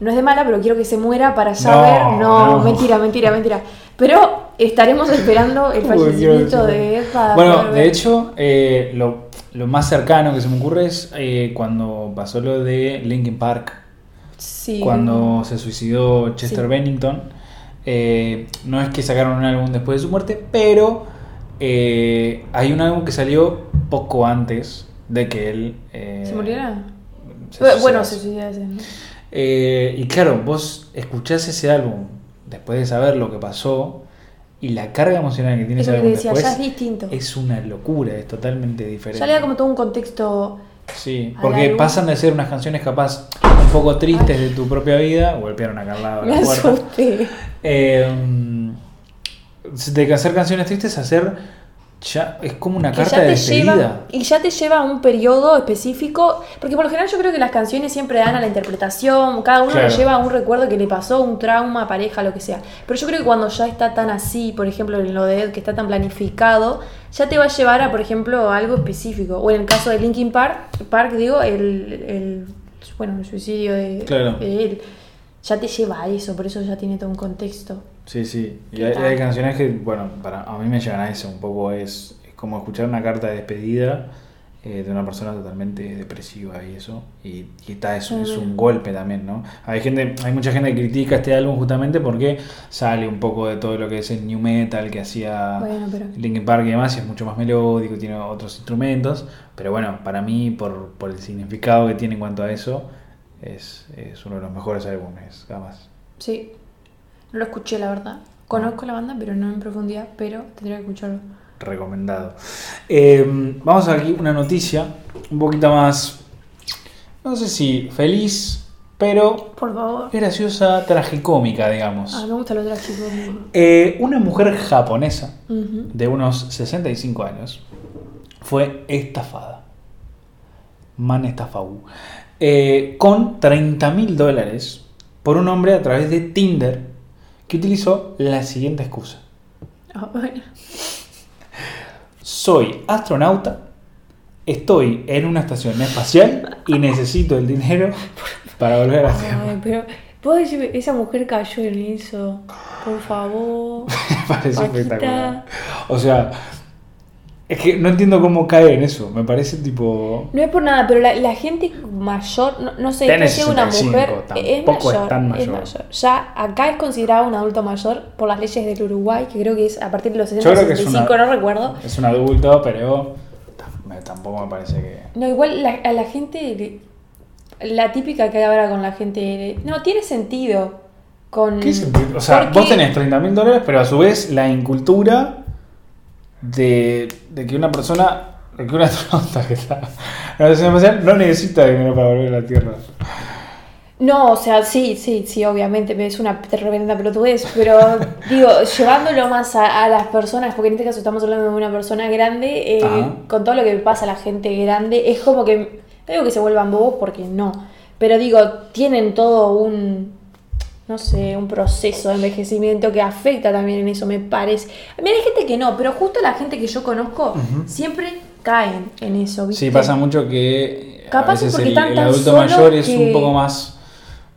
no es de mala, pero quiero que se muera para saber. No, mentira, mentira, mentira. Pero estaremos esperando el fallecimiento de Bueno, de hecho, eh, lo, lo más cercano que se me ocurre es eh, cuando pasó lo de Linkin Park. sí. cuando se suicidó Chester Sí. Bennington. Eh, no es que sacaron un álbum después de su muerte, pero eh, hay un álbum que salió poco antes de que él... eh, ¿Se muriera? se bueno, suicidase. se suicida ese, ¿no? Eh, y claro, vos escuchás ese álbum después de saber lo que pasó y la carga emocional que tiene Es ese álbum decía, después ya es distinto. es una locura, es totalmente diferente. Ya le da como todo un contexto. Sí, porque pasan de ser unas canciones capaz un poco tristes de tu propia vida, golpearon lado de Me la puerta. asusté. Eh, de hacer canciones tristes a hacer ya es como una carta de despedida. lleva y ya te lleva a un periodo específico porque por lo general yo creo que las canciones siempre dan a la interpretación cada uno Claro. le lleva a un recuerdo que le pasó un trauma pareja lo que sea pero yo creo que cuando ya está tan así por ejemplo en lo de Ed que está tan planificado ya te va a llevar a por ejemplo algo específico o en el caso de Linkin Park Park digo el, el- bueno el suicidio de, Claro. de él ya te lleva a eso por eso ya tiene todo un contexto Sí, sí. Y ¿Qué hay, hay canciones que, bueno, para a mí me llegan a eso un poco. Es, es como escuchar una carta de despedida eh, de una persona totalmente depresiva y eso. Y, y está, es, es un golpe también, ¿no? Hay gente, hay mucha gente que critica este álbum justamente porque sale un poco de todo lo que es el new metal que hacía Bueno, pero- Linkin Park y demás, y es mucho más melódico, tiene otros instrumentos. Pero bueno, para mí, por, por el significado que tiene en cuanto a eso, es, es uno de los mejores álbumes, jamás. Sí, no lo escuché la verdad. Conozco la banda, pero no en profundidad, pero tendría que escucharlo. recomendado. Eh, vamos aquí una noticia un poquito más, no sé si feliz, pero Por favor. graciosa, tragicómica, digamos. Ah, me gusta lo trágico. Eh, una mujer japonesa de unos 65 años fue estafada. Man estafau. Eh, con 30 mil dólares por un hombre a través de Tinder que utilizó la siguiente excusa. Ah, bueno. Soy astronauta, estoy en una estación espacial y necesito el dinero para volver a Tierra. Ay, pero ¿puedo decir, esa mujer cayó en eso? Por favor. [laughs] Me parece Paquita. espectacular. O sea, es que no entiendo cómo cae en eso. Me parece tipo. No es por nada, pero la, la gente mayor, no, no sé, que sea una 65, mujer es tampoco es mayor, tan es mayor. Ya acá es considerado un adulto mayor por las leyes del Uruguay, que creo que es a partir de los Yo 60 creo que es 65, una- no recuerdo. Es un adulto, pero tampoco me parece que. No, igual la- a la gente, la típica que hay ahora con la gente, no, tiene sentido. Con, ¿Qué sentido? O sea, porque- vos tenés 30 mil dólares, pero a su vez la incultura de, de que una persona, de que una astronauta [laughs] que está en la estación espacial no necesita dinero para volver a la Tierra. No, o sea, sí, sí, sí, obviamente, es una tremenda pelotudez, pero [laughs] digo, llevándolo más a, a las personas, porque en este caso estamos hablando de una persona grande, eh, con todo lo que pasa a la gente grande, es como que, no digo que se vuelvan bobos porque no, pero digo, tienen todo un, no sé, un proceso de envejecimiento que afecta también en eso, me parece. Mira, hay gente que no, pero justo la gente que yo conozco siempre caen en eso, ¿viste? Sí, pasa mucho que Capaz a es veces porque el, adulto mayor es un poco más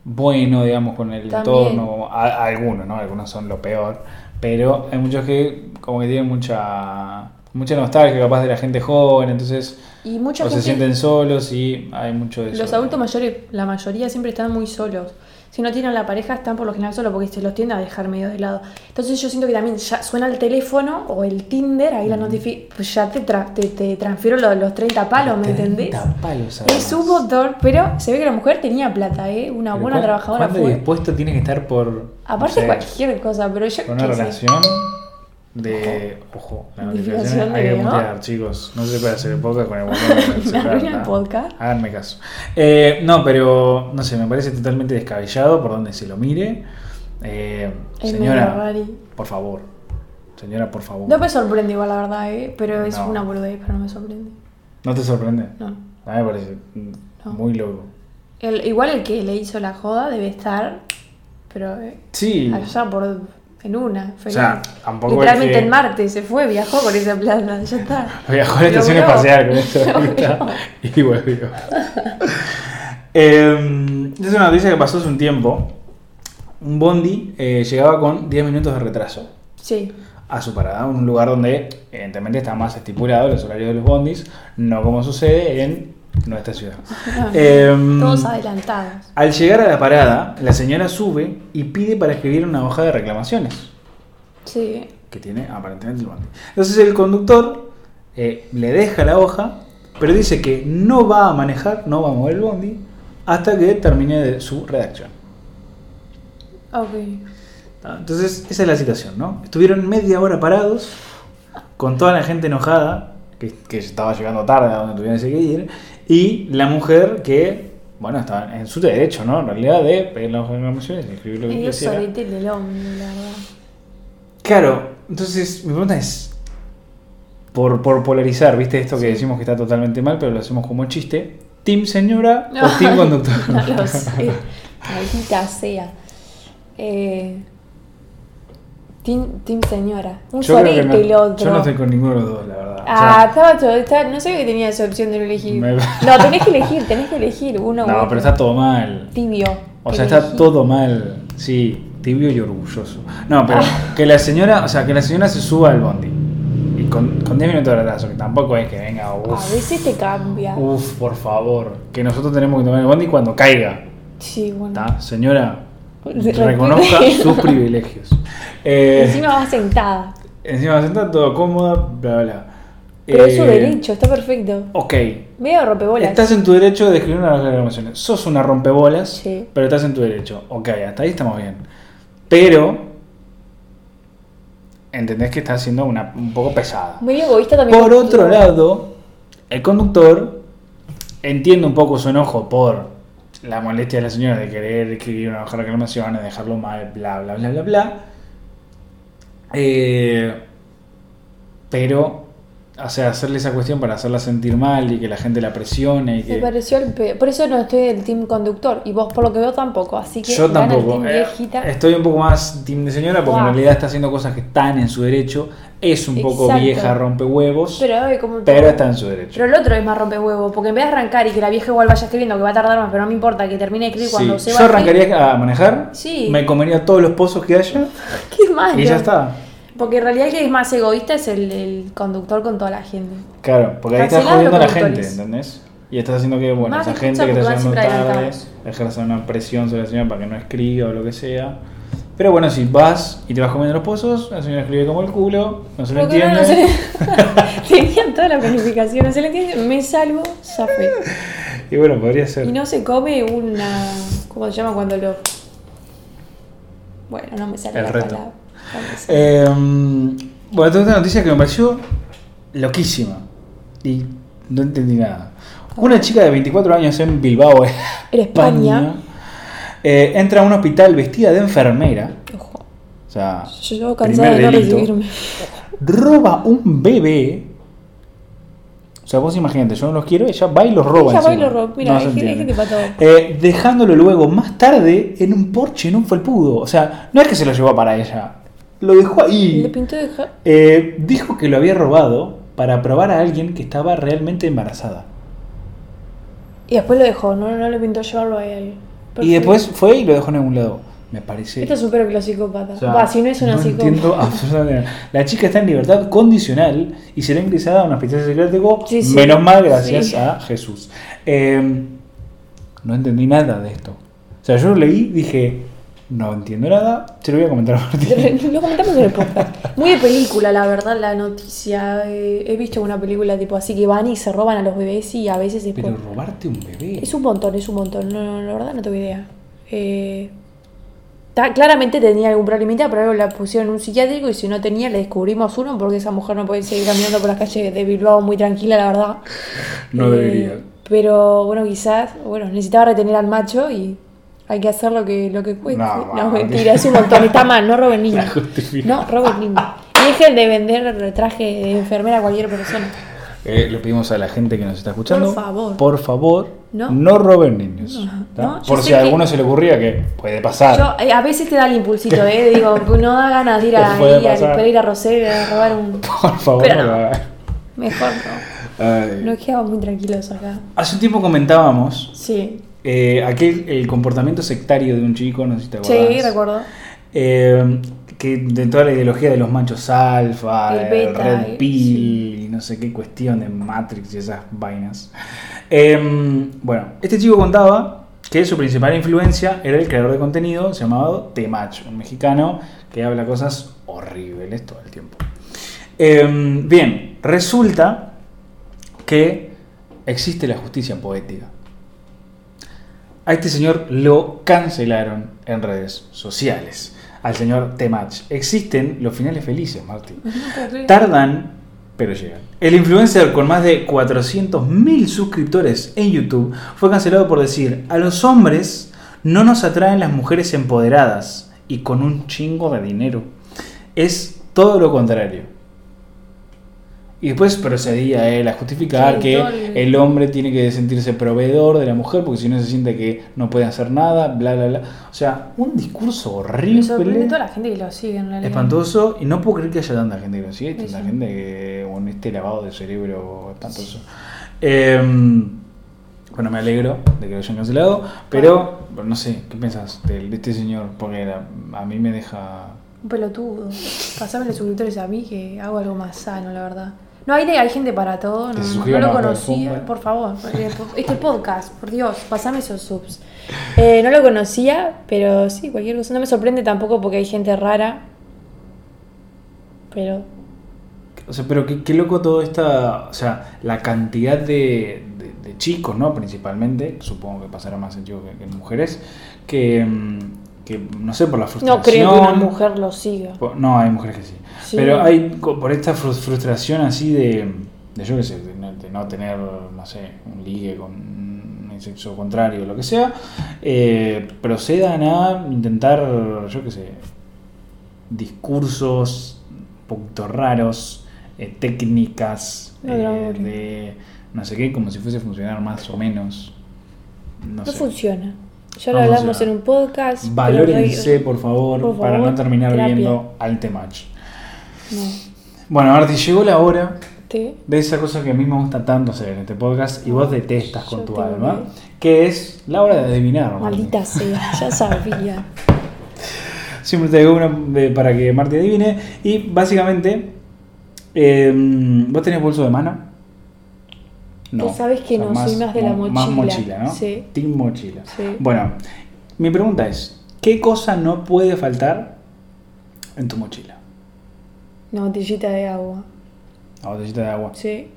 bueno, digamos, con el También. entorno. A- a algunos, ¿no? Algunos son lo peor. Pero hay muchos que como que tienen mucha mucha nostalgia capaz de la gente joven, entonces Y mucha o se sienten solos y hay mucho de eso. Los adultos mayores, la mayoría siempre están muy solos. Si no tienen la pareja, están por lo general solos porque se los tiende a dejar medio de lado. Entonces yo siento que también ya suena el teléfono o el Tinder, ahí la notificación, pues ya te, tra- te, te transfiero los, los 30 palos, ¿me 30 entendés? palos, Es un montón, pero se ve que la mujer tenía plata, ¿eh? Una buena ¿cuán- trabajadora ¿Cuánto fue. dispuesto tiene que estar por. Aparte no sé, cualquier cosa, pero yo por una sé. De. Ojo, la Notificación hay que mutear, chicos. No se puede hacer [laughs] podcast con el botón arruina el podcast. Háganme caso. Eh, no, pero no sé, me parece totalmente descabellado por donde se lo mire. Eh, señora, por favor. Señora, por favor. No me sorprende igual, la verdad, ¿eh? Pero es No. una boludez, pero no me sorprende. ¿No te sorprende? No. A mí me parece No. muy loco. El, igual el que le hizo la joda debe estar, pero eh, Sí. allá por en una, feliz. sea, tampoco es Literalmente que- en Marte se fue, viajó con esa plata, ya está. [laughs] Viajó a la estación espacial con esto Logró. [laughs] y volvió. Eh, es una noticia que pasó hace un tiempo. Un bondi eh, llegaba con 10 minutos de retraso Sí. a su parada, un lugar donde evidentemente está más estipulado los horarios de los bondis, no como sucede en nuestra ciudad. [laughs] Em, Todos adelantados. Al llegar a la parada, la señora sube y pide para escribir una hoja de reclamaciones Sí. que tiene aparentemente el bondi. Entonces el conductor eh, le deja la hoja, pero dice que no va a manejar, no va a mover el bondi hasta que termine de su redacción. Ok. ¿tá? Entonces esa es la situación, ¿no? Estuvieron media hora parados con toda la gente enojada, que, que estaba llegando tarde a donde tuvieron que ir, y la mujer que, bueno, estaba en su derecho, ¿no? En realidad de pedir las reclamaciones y escribir lo que quisiera. del hombre, la verdad. Claro, entonces mi pregunta es, por, por polarizar, ¿viste? Esto que Sí. decimos que está totalmente mal, pero lo hacemos como chiste. ¿Team señora o [laughs] team conductor? no lo sé. Maldita sea. Eh, team, team señora. Un Yo solete el no, otro. yo no estoy con ninguno de los dos, la verdad. O Ah, sea, estaba todo, está- no sé que tenía esa opción de elegir. Me- No, tenés que elegir, tenés que elegir uno no, otro. pero está todo mal. Tibio. O sea, está todo mal. Sí, tibio y orgulloso. No, pero Ah. que la señora, o sea, que la señora se suba al bondi. Y con, con 10 minutos de retraso, que tampoco es que venga, A uff, veces te cambia. uff, por favor. Que nosotros tenemos que tomar el bondi cuando caiga. Sí, bueno. ¿Está? Señora. Reconozca [laughs] sus privilegios. [laughs] Eh, Encima vas sentada. encima sentada, todo cómoda, bla, bla, bla. Pero es su Eh, derecho, está perfecto. Ok. Medio rompebolas. Estás en tu derecho de escribir una de reclamaciones. Sos una rompebolas, Sí. pero estás en tu derecho. Ok, hasta ahí estamos bien. Pero entendés que estás siendo una, un poco pesada. Muy egoísta también. Por otro lado, el conductor entiende un poco su enojo por la molestia de la señora de querer escribir una hoja de reclamaciones, dejarlo mal, bla, bla, bla, bla, bla. Eh, pero o sea, hacerle esa cuestión para hacerla sentir mal y que la gente la presione y Me que... pareció el peor. Por eso no estoy del team conductor. Y vos, por lo que veo, tampoco. Así que Yo tampoco. eh, estoy un poco más team de señora porque en Buah. realidad está haciendo cosas que están en su derecho. Es un poco Exacto. vieja, rompe huevos, pero, Pero, ay, como todo. está en su derecho. Pero el otro es más rompehuevo, porque en vez de arrancar y que la vieja igual vaya escribiendo, que va a tardar más, pero no me importa, que termine de escribir cuando Sí, se Yo va arrancaría a manejar, Sí. me comería todos los pozos que haya [laughs] Qué malo. y ya está. Porque en realidad el que es más egoísta es el, el conductor con toda la gente. Claro, porque ahí estás jodiendo a la gente. ¿entendés? Y estás haciendo que, bueno, Más esa gente que está llegando tarde ejerza una presión sobre la señora para que no escriba o lo que sea. Pero bueno, si vas y te vas comiendo los pozos, la señora escribe como el culo, no se lo Porque entiende. no se [laughs] Tenían toda la planificación, no se le entiende, me salvo, zafé. [laughs] Y bueno, podría ser. Y no se come una. ¿Cómo se llama cuando lo.? Bueno, no me sale El la reto. palabra. Eh, bueno, tengo una noticia que me pareció loquísima. Y no entendí nada. Una chica de 24 años en Bilbao, [laughs] En España. eh, entra a un hospital vestida de enfermera. Ojo. O sea, Yo cansada de no recibirme. roba un bebé. O sea, vos imagínate, yo no los quiero, ella va y los roba. Ella va y encima. lo roba. Mira, No gente- gente. Eh, dejándolo luego más tarde en un porche, en un felpudo. O sea, no es que se lo llevó para ella, lo dejó ahí. Le pintó de ja- Eh, dijo que lo había robado para probar a alguien que estaba realmente embarazada. Y después lo dejó, no, no le pintó llevarlo a él. Y después fue y lo dejó en algún lado. Me parece. Este es un perro psicópata. o sea, si no es una no psicópata. entiendo [laughs] absolutamente. La chica está en libertad condicional y será ingresada a un hospital psiquiátrico. Sí, sí. Menos mal, gracias Sí. a Jesús. Eh, no entendí nada de esto. O sea, yo lo leí, dije, no entiendo nada, se lo voy a comentar a Martín. [laughs] Lo comentamos en el podcast. Muy de película, la verdad, la noticia. Eh, he visto una película tipo así que van y se roban a los bebés y a veces es Pero por- robarte un bebé. Es un montón, es un montón. No, no, la verdad no tengo idea. Eh, ta- claramente tenía algún problemita, pero algo la pusieron en un psiquiátrico y si no tenía le descubrimos uno porque esa mujer no puede seguir caminando por las calles de Bilbao muy tranquila, la verdad. No Eh, debería. Pero bueno, quizás, bueno, necesitaba retener al macho y hay que hacer lo que, lo que cueste. No, No, mentira, es un montón, está mal, no roben [laughs] niños. No, roben niños. Y dejen de vender traje de enfermera a cualquier persona. Eh, le pedimos a la gente que nos está escuchando. Por favor. Por favor, no, No. roben niños. Por si a que- alguno se le ocurría que puede pasar. Yo, eh, a veces te da el impulsito, ¿eh? Digo, [laughs] no da ganas de ir a, ir a. Pereira Rosell a robar un. [laughs] Por favor, Pero no. Mejor no. Ay. Nos quedamos muy tranquilos acá. Hace un tiempo comentábamos Sí. Eh, aquel el comportamiento sectario de un chico, no sé si te Sí, acordás. recuerdo. Eh, que de toda la ideología de los machos alfa, El beta, red eh, pill y no sé qué cuestión de Matrix y esas vainas. Eh, bueno, este chico contaba que su principal influencia era el creador de contenido llamado Temach, un mexicano que habla cosas horribles todo el tiempo. Eh, bien, resulta que existe la justicia poética. A este señor lo cancelaron en redes sociales. Al señor Temach. Existen los finales felices, Martín. Tardan, pero llegan. El influencer con más de 400.000 suscriptores en YouTube fue cancelado por decir, a los hombres no nos atraen las mujeres empoderadas y con un chingo de dinero. Es todo lo contrario. Y después procedía él a justificar Sí, que el- el hombre tiene que sentirse proveedor de la mujer porque si no se siente que no puede hacer nada, bla, bla, bla. O sea, un discurso Me sorprende horrible, toda la gente que lo sigue en realidad. espantoso, y no puedo creer que haya tanta gente que lo sigue, tanta Sí. gente que, con este lavado de cerebro espantoso. Eh, bueno, me alegro de que lo hayan cancelado, pero no sé, ¿qué piensas de, de este señor? Porque la- a mí me deja... Un pelotudo. Pasame los suscriptores a mí que hago algo más sano, la verdad. No, hay, de- hay gente para todo. No, lo conocía. Fútbol. Por favor, porque este podcast, por Dios, pasame esos subs. Eh, no lo conocía, pero sí, cualquier cosa. No me sorprende tampoco porque hay gente rara. Pero O sea, pero qué, qué loco todo esta... O sea, la cantidad de, de- de chicos, ¿no? Principalmente, supongo que pasará más en chicos que, que en mujeres, que, mm, que, no sé, por la frustración... no creo que una mujer lo siga. Por- No, hay mujeres que sí. Sí. Pero hay por esta frus- frustración así de, de yo qué sé, de no, de no tener, no sé, un ligue con un sexo contrario o lo que sea, eh, procedan a intentar, yo qué sé, discursos un poquito raros eh, técnicas No, eh, de no sé qué, como si fuese a funcionar más o menos. No, No sé. funciona. Ya lo hablamos en un podcast. Valórense, por favor, por para no terminar terapia. viendo Altematch. No. Bueno, Arti, llegó la hora ¿Te? de esa cosa que a mí me gusta tanto hacer en este podcast y vos detestas con Yo tu alma, que es la hora de adivinar. Maldita sea, ya [laughs] sabía. Siempre te digo una de- para que Marti adivine. Y básicamente, eh, ¿vos tenés bolso de mano? Vos sabés que no, soy más de la mo- Más mochila. mochila, ¿no? Sí. Team mochila. Sí. Bueno, mi pregunta es, ¿qué cosa no puede faltar en tu mochila? Una botellita de agua. La botellita de agua. Sí.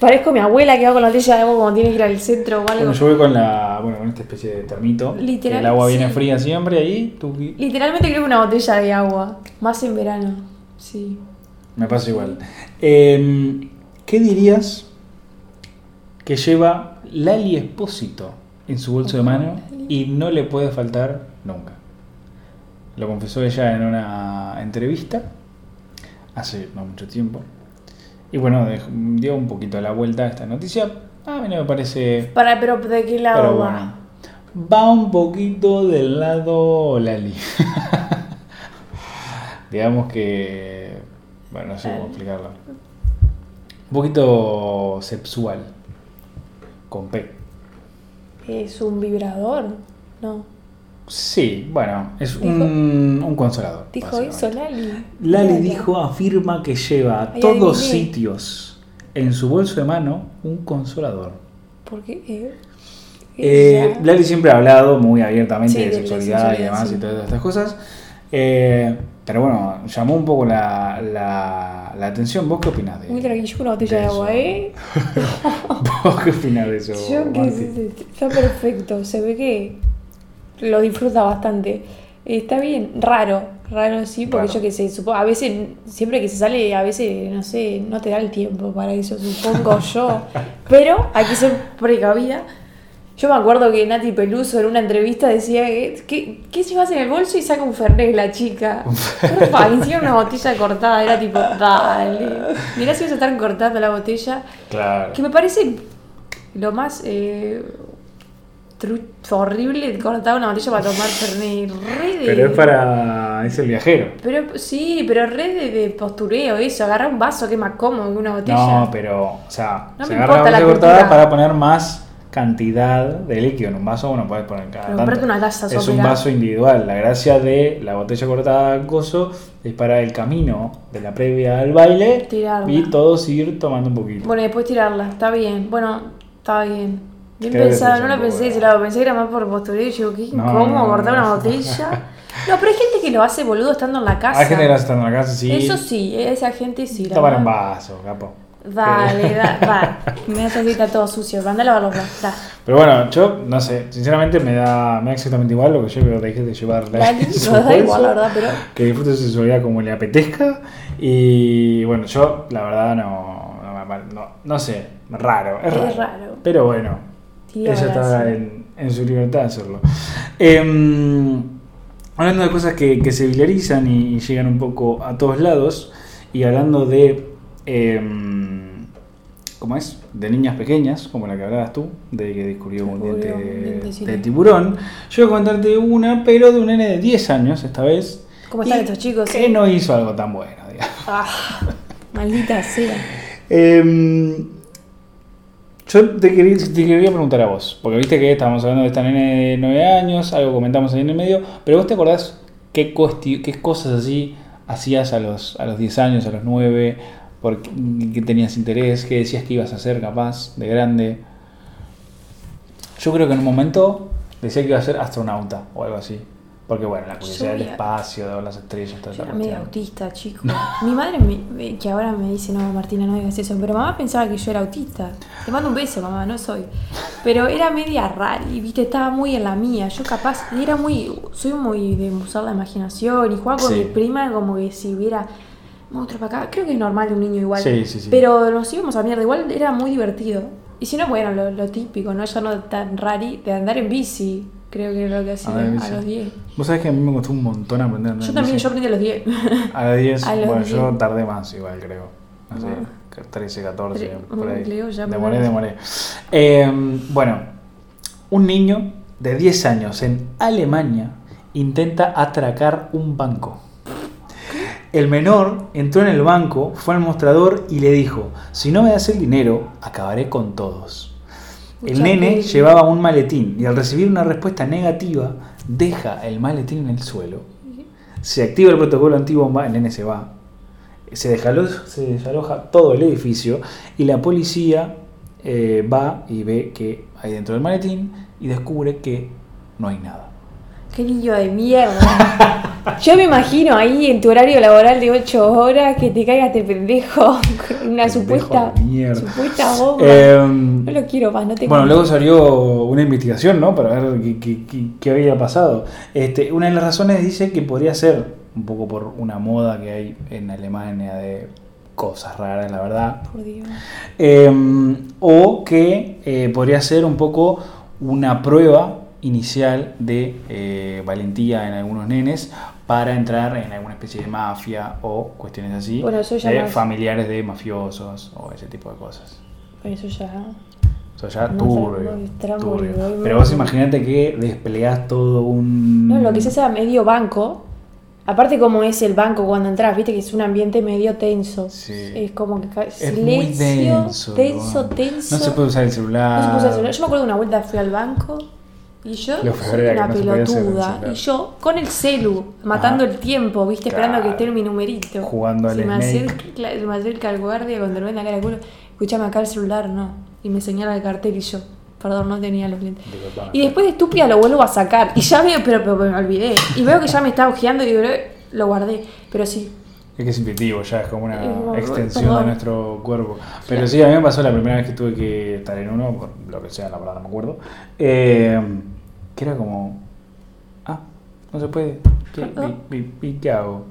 Parezco mi abuela que va con la botella de agua cuando tiene que ir al centro o algo. Bueno, yo voy con la, bueno, con esta especie de termito. Literal, el agua sí. viene fría siempre ahí. tú- Literalmente creo que una botella de agua. Más en verano. Sí. me pasa igual. Eh, ¿Qué dirías que lleva Lali Espósito en su bolso de mano y no le puede faltar nunca? Lo confesó ella en una entrevista hace no mucho tiempo. Y bueno, dio un poquito la vuelta a esta noticia. A mí no me parece Para, pero ¿de qué lado Pero va? va un poquito del lado Lali. [laughs] Digamos que. Bueno, no sé cómo explicarlo. Un poquito sexual. Con P. Es un vibrador. No. Sí, bueno, es un, un consolador. Dijo eso Lali. Lali dijo, afirma que lleva a todos sitios en su bolso de mano un consolador. ¿Por qué? Eh, Eh, Lali siempre ha hablado muy abiertamente Sí, de sexualidad y demás sí. y todas estas cosas. Eh, pero bueno, llamó un poco la, la, la atención. ¿Vos qué opinás de yo con una botella de agua, eso? ¿eh? [laughs] ¿Vos qué opinás de eso? Yo que está perfecto, se ve que lo disfruta bastante. Está bien, raro, raro sí, porque Raro. yo que sé, supo- a veces, siempre que se sale, a veces, no sé, no te da el tiempo para eso, supongo yo. [laughs] Pero hay que ser precavida. Yo me acuerdo que Nati Peluso en una entrevista decía que, que, ¿qué llevas en el bolso? Y saca un Fernet la chica. Porfa, encima una botella cortada, era tipo, dale. Mirá si vas a estar cortando la botella. Claro. Que me parece lo más eh, horrible cortar una botella para tomar Fernet. Re de- Pero es para. es el viajero. Pero sí, pero re de, de postureo eso. Agarrar un vaso que es más cómodo que una botella. No, pero. O sea, No se me agarra importa la la botella cortada para poner más cantidad de líquido en un vaso. Bueno, puedes poner cada tanto. comprate una taza Es un vaso individual. La gracia de la botella cortada coso es para el camino de la previa al baile Tirarla. y todos ir tomando un poquito. Bueno, y después tirarla. Está bien. Bueno, está bien. Bien pensado, no lo un pensé ese lado. Pensé que era más por postureo. Y digo, qué incómodo no, no, cortar no. una botella. [laughs] No, pero hay gente que lo hace boludo estando en la casa. Hay gente que la está en la casa, sí. Eso sí, esa gente sí. la Tomar verdad. vaso, capo. Dale, da, da. [laughs] Me está todo sucio. Anda a lavar los. Da. Pero bueno, yo no sé, sinceramente me da, me da exactamente igual lo que yo creo que dejes de llevar la [laughs] da igual, la verdad, pero. Que disfrute su sexualidad como le apetezca. Y bueno, yo la verdad no, no, no, no sé, raro, es Es raro. Pero bueno, ella está en, en su libertad de hacerlo. Em, hablando de cosas que, que se viralizan y, y llegan un poco a todos lados, y hablando de. em, ¿Cómo es? De niñas pequeñas, como la que hablabas tú, de que descubrió un diente un de tiburón. Yo voy a contarte una, pero de un nene de 10 años esta vez. ¿Cómo están estos chicos? Que no hizo algo tan bueno, digamos. [laughs] Ah, maldita sea. Em, yo te quería, te quería preguntar a vos, porque viste que estábamos hablando de esta nene de 9 años, algo comentamos ahí en el medio, pero vos te acordás qué cosas así hacías a los, a los 10 años, a los 9, por qué, tenías interés, qué decías que ibas a hacer capaz de grande. Yo creo que en un momento decía que iba a ser astronauta o algo así. Porque bueno, la curiosidad del espacio, de ver las estrellas, toda esa era medio autista, chico. Mi madre, me- que ahora me dice, no, Martina, no digas eso, pero mamá pensaba que yo era autista. Te mando un beso, mamá, no soy. Pero era media rara y, viste, estaba muy en la mía. Yo capaz, era muy, soy muy de usar la imaginación y jugar con Sí. mi prima como que si hubiera monstruo para acá. Creo que es normal de un niño igual. Sí, sí, sí. Pero nos íbamos a mierda, igual era muy divertido. Y si no, bueno, lo, lo típico, ¿no? Ya no tan rari, de andar en bici. Creo que era lo que hacía a bici. los 10. Vos sabés que a mí me costó un montón aprender a andar Yo en también, bici. yo aprendí a los 10. [laughs] A las [laughs] 10, A los bueno, 10. yo tardé más igual, creo. no sé, Ah. 13, 14, Tre- por ahí. Ya demoré, demoré. Eh, bueno, un niño de 10 años en Alemania intenta atracar un banco. El menor entró en el banco, fue al mostrador y le dijo, si no me das el dinero, acabaré con todos. El nene llevaba un maletín y al recibir una respuesta negativa, deja el maletín en el suelo. Se activa el protocolo antibomba, el nene se va. Se desaloja, se desaloja todo el edificio y la policía eh, va y ve que hay dentro del maletín y descubre que no hay nada. Qué niño de mierda. [laughs] Yo me imagino ahí en tu horario laboral de 8 horas que te caiga este pendejo con una supuesta, de mierda. supuesta bomba. Em, no lo quiero más, no te Bueno, luego salió una investigación, ¿no? Para ver qué, qué- qué- qué había pasado. Este, una de las razones dice que podría ser un poco por una moda que hay en Alemania de cosas raras, la verdad. Por Dios. Eh, o que eh, podría ser un poco una prueba inicial de eh, valentía en algunos nenes para entrar en alguna especie de mafia o cuestiones así Bueno, eso ya de más- familiares de mafiosos o ese tipo de cosas. Eso ya. Eso ya No, turbio, turbio. Pero vos imagínate que desplegás todo un... No, lo que se hace a medio banco. Aparte como es el banco cuando entras, viste que es un ambiente medio tenso. Sí. Es como que Es silencio, muy denso. tenso, tenso. No se puede usar el celular. No se puede usar el celular. Yo me acuerdo de una vuelta fui al banco y yo soy una no pelotuda. Y yo con el celu, matando Ajá. el tiempo, viste, esperando a que Claro. esté mi numerito. Jugando al se me, acerca, me acerca el guardia cuando me ven la cara de culo. Escuchame acá el celular, no. Y me señala el cartel y yo, perdón, no tenía los lentes. Y después de estúpida lo vuelvo a sacar. Y ya veo, pero, pero me olvidé. Y veo que ya me está ojeando y digo, lo guardé. Pero sí, Es que es intuitivo, ya es como una como, extensión perdón. de nuestro cuerpo. Pero Claro. sí, a mí me pasó la primera vez que tuve que estar en uno, por lo que sea, la verdad no me acuerdo, eh, que era como, ah, no se puede, ¿qué, qué hago?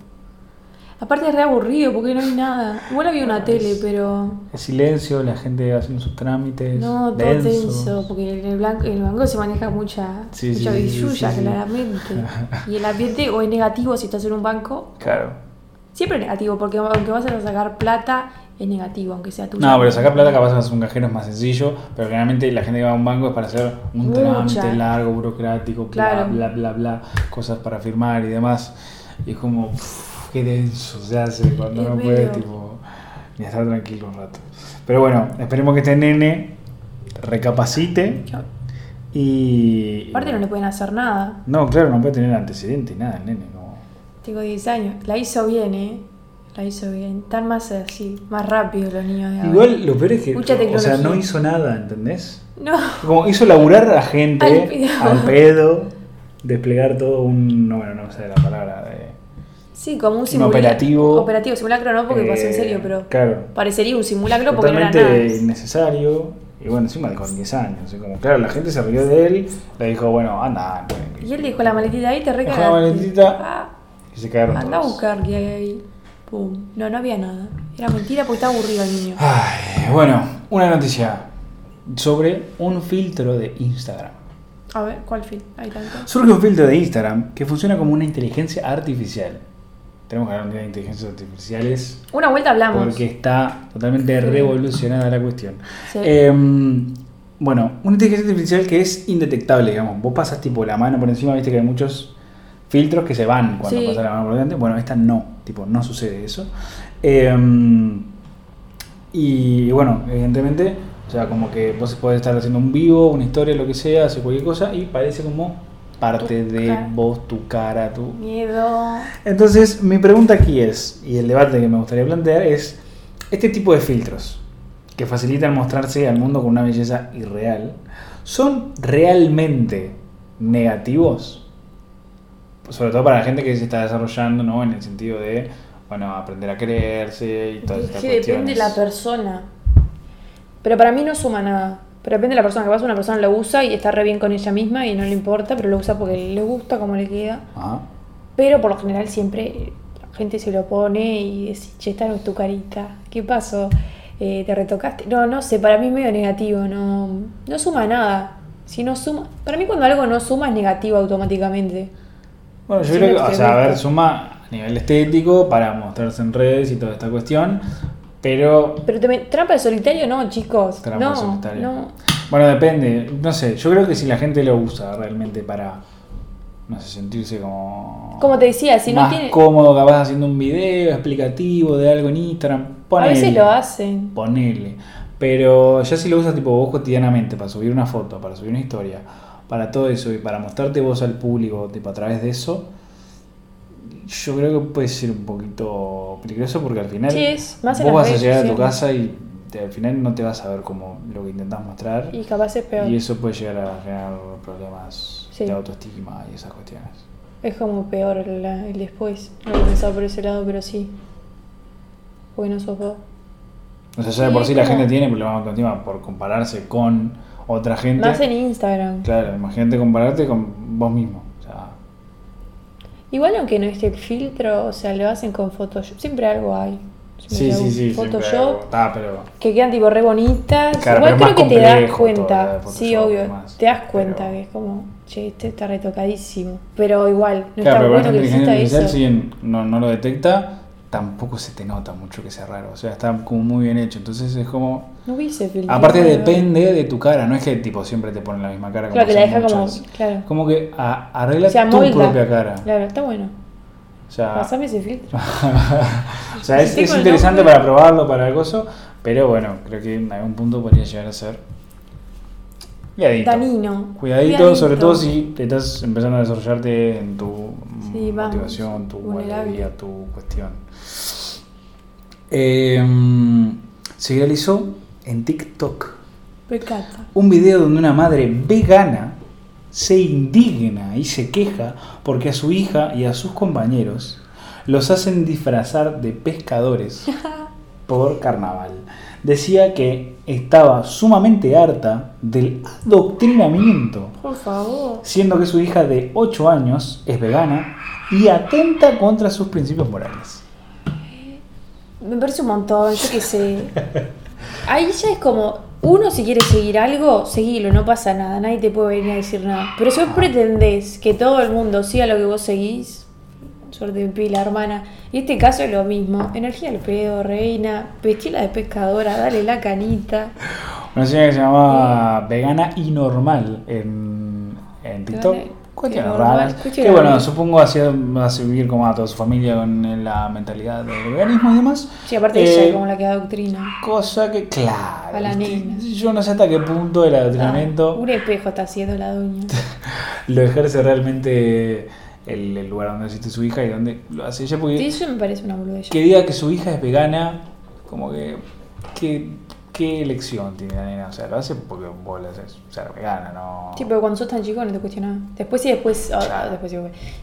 aparte es re aburrido porque no hay nada. Igual había una tele, pero. El silencio, la gente haciendo sus trámites, No, todo densos. tenso, porque en el, blanco, en el banco se maneja mucha, Sí, mucha sí, billulla, sí. claramente. [laughs] Y el ambiente o es negativo si estás en un banco, Claro. siempre es negativo, porque aunque vas a sacar plata, es negativo, aunque sea tuyo. No, pero sacar plata capaz hacer un cajero es más sencillo, pero generalmente la gente que va a un banco es para hacer un trámite largo, burocrático, bla, Claro. bla, bla, bla, cosas para firmar y demás. Y es como, uff, qué denso se hace cuando no puede, tipo, ni estar tranquilo un rato. Pero bueno, esperemos que este nene recapacite y... Aparte no le pueden hacer nada. No, claro, no puede tener antecedentes, nada, el nene, no. Tengo 10 años. La hizo bien, ¿eh? La hizo bien. Están más así, más rápido los niños de ahora. Igual lo peor es que, Mucha o sea, no hizo nada, ¿entendés? No, Como hizo laburar a gente Al pedo. al pedo, desplegar todo un. No, bueno, no sé la palabra. De, sí, como un Un simulacro. operativo. Operativo, simulacro no, porque pasó en eh, serio, pero Claro. parecería un simulacro porque no era Totalmente nada. innecesario. Y bueno, encima con 10 años. y como, claro, la gente se rió de él. Le dijo, bueno, anda. Y él dejó la maletita ahí, te Dejó la recagaste. maletita. Ah, Y se cagaron anda a todos. buscar qué hay ahí. Pum. No, no había nada. Era mentira porque estaba aburrido el niño. Ay, bueno, una noticia sobre un filtro de Instagram. A ver, ¿cuál fin? Hay tanto. Surge un filtro de Instagram que funciona como una inteligencia artificial. Tenemos que hablar un día de inteligencias artificiales Una vuelta hablamos. porque está totalmente revolucionada la cuestión. Sí. Em, bueno, una inteligencia artificial que es indetectable, digamos. Vos pasas tipo la mano por encima, viste que hay muchos filtros que se van cuando Sí. pasas la mano por delante. Bueno, esta no, tipo, no sucede eso. Em, y bueno, evidentemente, o sea, como que vos podés estar haciendo un vivo, una historia, lo que sea, hacer cualquier cosa y parece como parte Tu de cara. vos, tu cara, tu, Miedo. entonces, mi pregunta aquí es, y el debate que me gustaría plantear es, este tipo de filtros que facilitan mostrarse al mundo con una belleza irreal, ¿son realmente negativos? Sobre todo para la gente que se está desarrollando, ¿no? En el sentido de, bueno, aprender a creerse y todas Es estas que depende de la cuestiones. persona. Pero para mí no suma nada. Pero depende de la persona que pasa. Una persona lo usa y está re bien con ella misma y no le importa, pero lo usa porque le gusta como le queda. Ajá. Pero por lo general siempre la gente se lo pone y dice, che, esta no es tu carita. ¿Qué pasó? Eh, ¿Te retocaste? No, no sé, para mí es medio negativo, no, no suma nada. Si no suma, para mí cuando algo no suma es negativo automáticamente. Bueno, yo creo que, o sea, a ver, suma a nivel estético para mostrarse en redes y toda esta cuestión, Pero Pero te- trampa de solitario no, chicos. Trampa no, de solitario. no. Bueno, depende. No sé, yo creo que si la gente lo usa realmente para, no sé, sentirse como... Como te decía, si no más tiene... cómodo capaz haciendo un video explicativo de algo en Instagram, A ponele. veces lo hacen. Ponele. Pero ya si lo usas tipo vos cotidianamente para subir una foto, para subir una historia, para todo eso y para mostrarte vos al público tipo a través de eso, yo creo que puede ser un poquito peligroso porque al final Sí, es más en vos vas a llegar a tu casa y te- al final no te vas a ver como lo que intentás mostrar Y capaz es peor. y eso puede llegar a generar problemas Sí. de autoestima y esas cuestiones. Es como peor el después. No he pensado por ese lado, pero sí. Porque no sos vos. O sea, ya de por sí la gente tiene problemas de autoestima por compararse con otra gente. Más en Instagram. Claro, imagínate compararte con vos mismo. O sea, Igual aunque no esté el filtro, o sea, lo hacen con Photoshop. Siempre algo hay. Siempre sí, sí, sí. Photoshop. Ah, pero. que quedan tipo re bonitas. Claro, Igual creo que te das cuenta. Sí, obvio. Te das cuenta pero- que es como, che, este está retocadísimo. Pero igual, no claro, está pero bueno que exista eso. si no, no lo detecta, tampoco se te nota mucho que sea raro. O sea, está como muy bien hecho. Entonces es como. No hubiese filtro. Aparte, depende de tu cara. No es que tipo siempre te ponen la misma cara. Claro, que como la hacen deja como. Claro. Como que a- arregla O sea, tu molda. propia cara. Claro, está bueno. O sea, Pasame ese filtro. [laughs] o sea, es, interesante para probarlo, para el gozo, pero bueno, creo que en algún punto podría llegar a ser cuidadito. Danino. Cuidadito, sobre todo si te estás empezando a desarrollarte en tu Sí, vamos, motivación, tu guardería, tu cuestión. Eh, se viralizó en TikTok Pecata. un video donde una madre vegana se indigna y se queja porque a su hija y a sus compañeros los hacen disfrazar de pescadores [laughs] por carnaval. Decía que estaba sumamente harta del adoctrinamiento, Por favor. siendo que su hija de 8 años es vegana y atenta contra sus principios morales. Me parece un montón, yo qué sé. [laughs] Ahí ya es como, uno si quiere seguir algo, seguilo, no pasa nada, nadie te puede venir a decir nada. Pero si vos pretendés que todo el mundo siga lo que vos seguís, suerte de pila, hermana. Y este caso es lo mismo, energía al pedo, reina, vestila de pescadora, dale la canita. Una señora que se llamaba Vegana y Normal en, en TikTok. Cuestiones raras. Que bueno, supongo así va a vivir como a toda su familia con la mentalidad del veganismo y demás. Sí, aparte Eh, ella es como la que da doctrina. Cosa que, claro. A la nena. Yo no sé hasta qué punto el Ah, adoctrinamiento un espejo está haciendo la doña. [laughs] lo ejerce realmente el, el lugar donde existe su hija y donde lo hace ella. Porque Sí, eso me parece una boludez. que diga que su hija es vegana, como que. ¿Qué, qué elección tiene la nena? O sea, lo hace porque vos le haces ser vegana, ¿no? Sí, pero cuando sos tan chico no te cuestionás. Después si después, ah, Claro. después,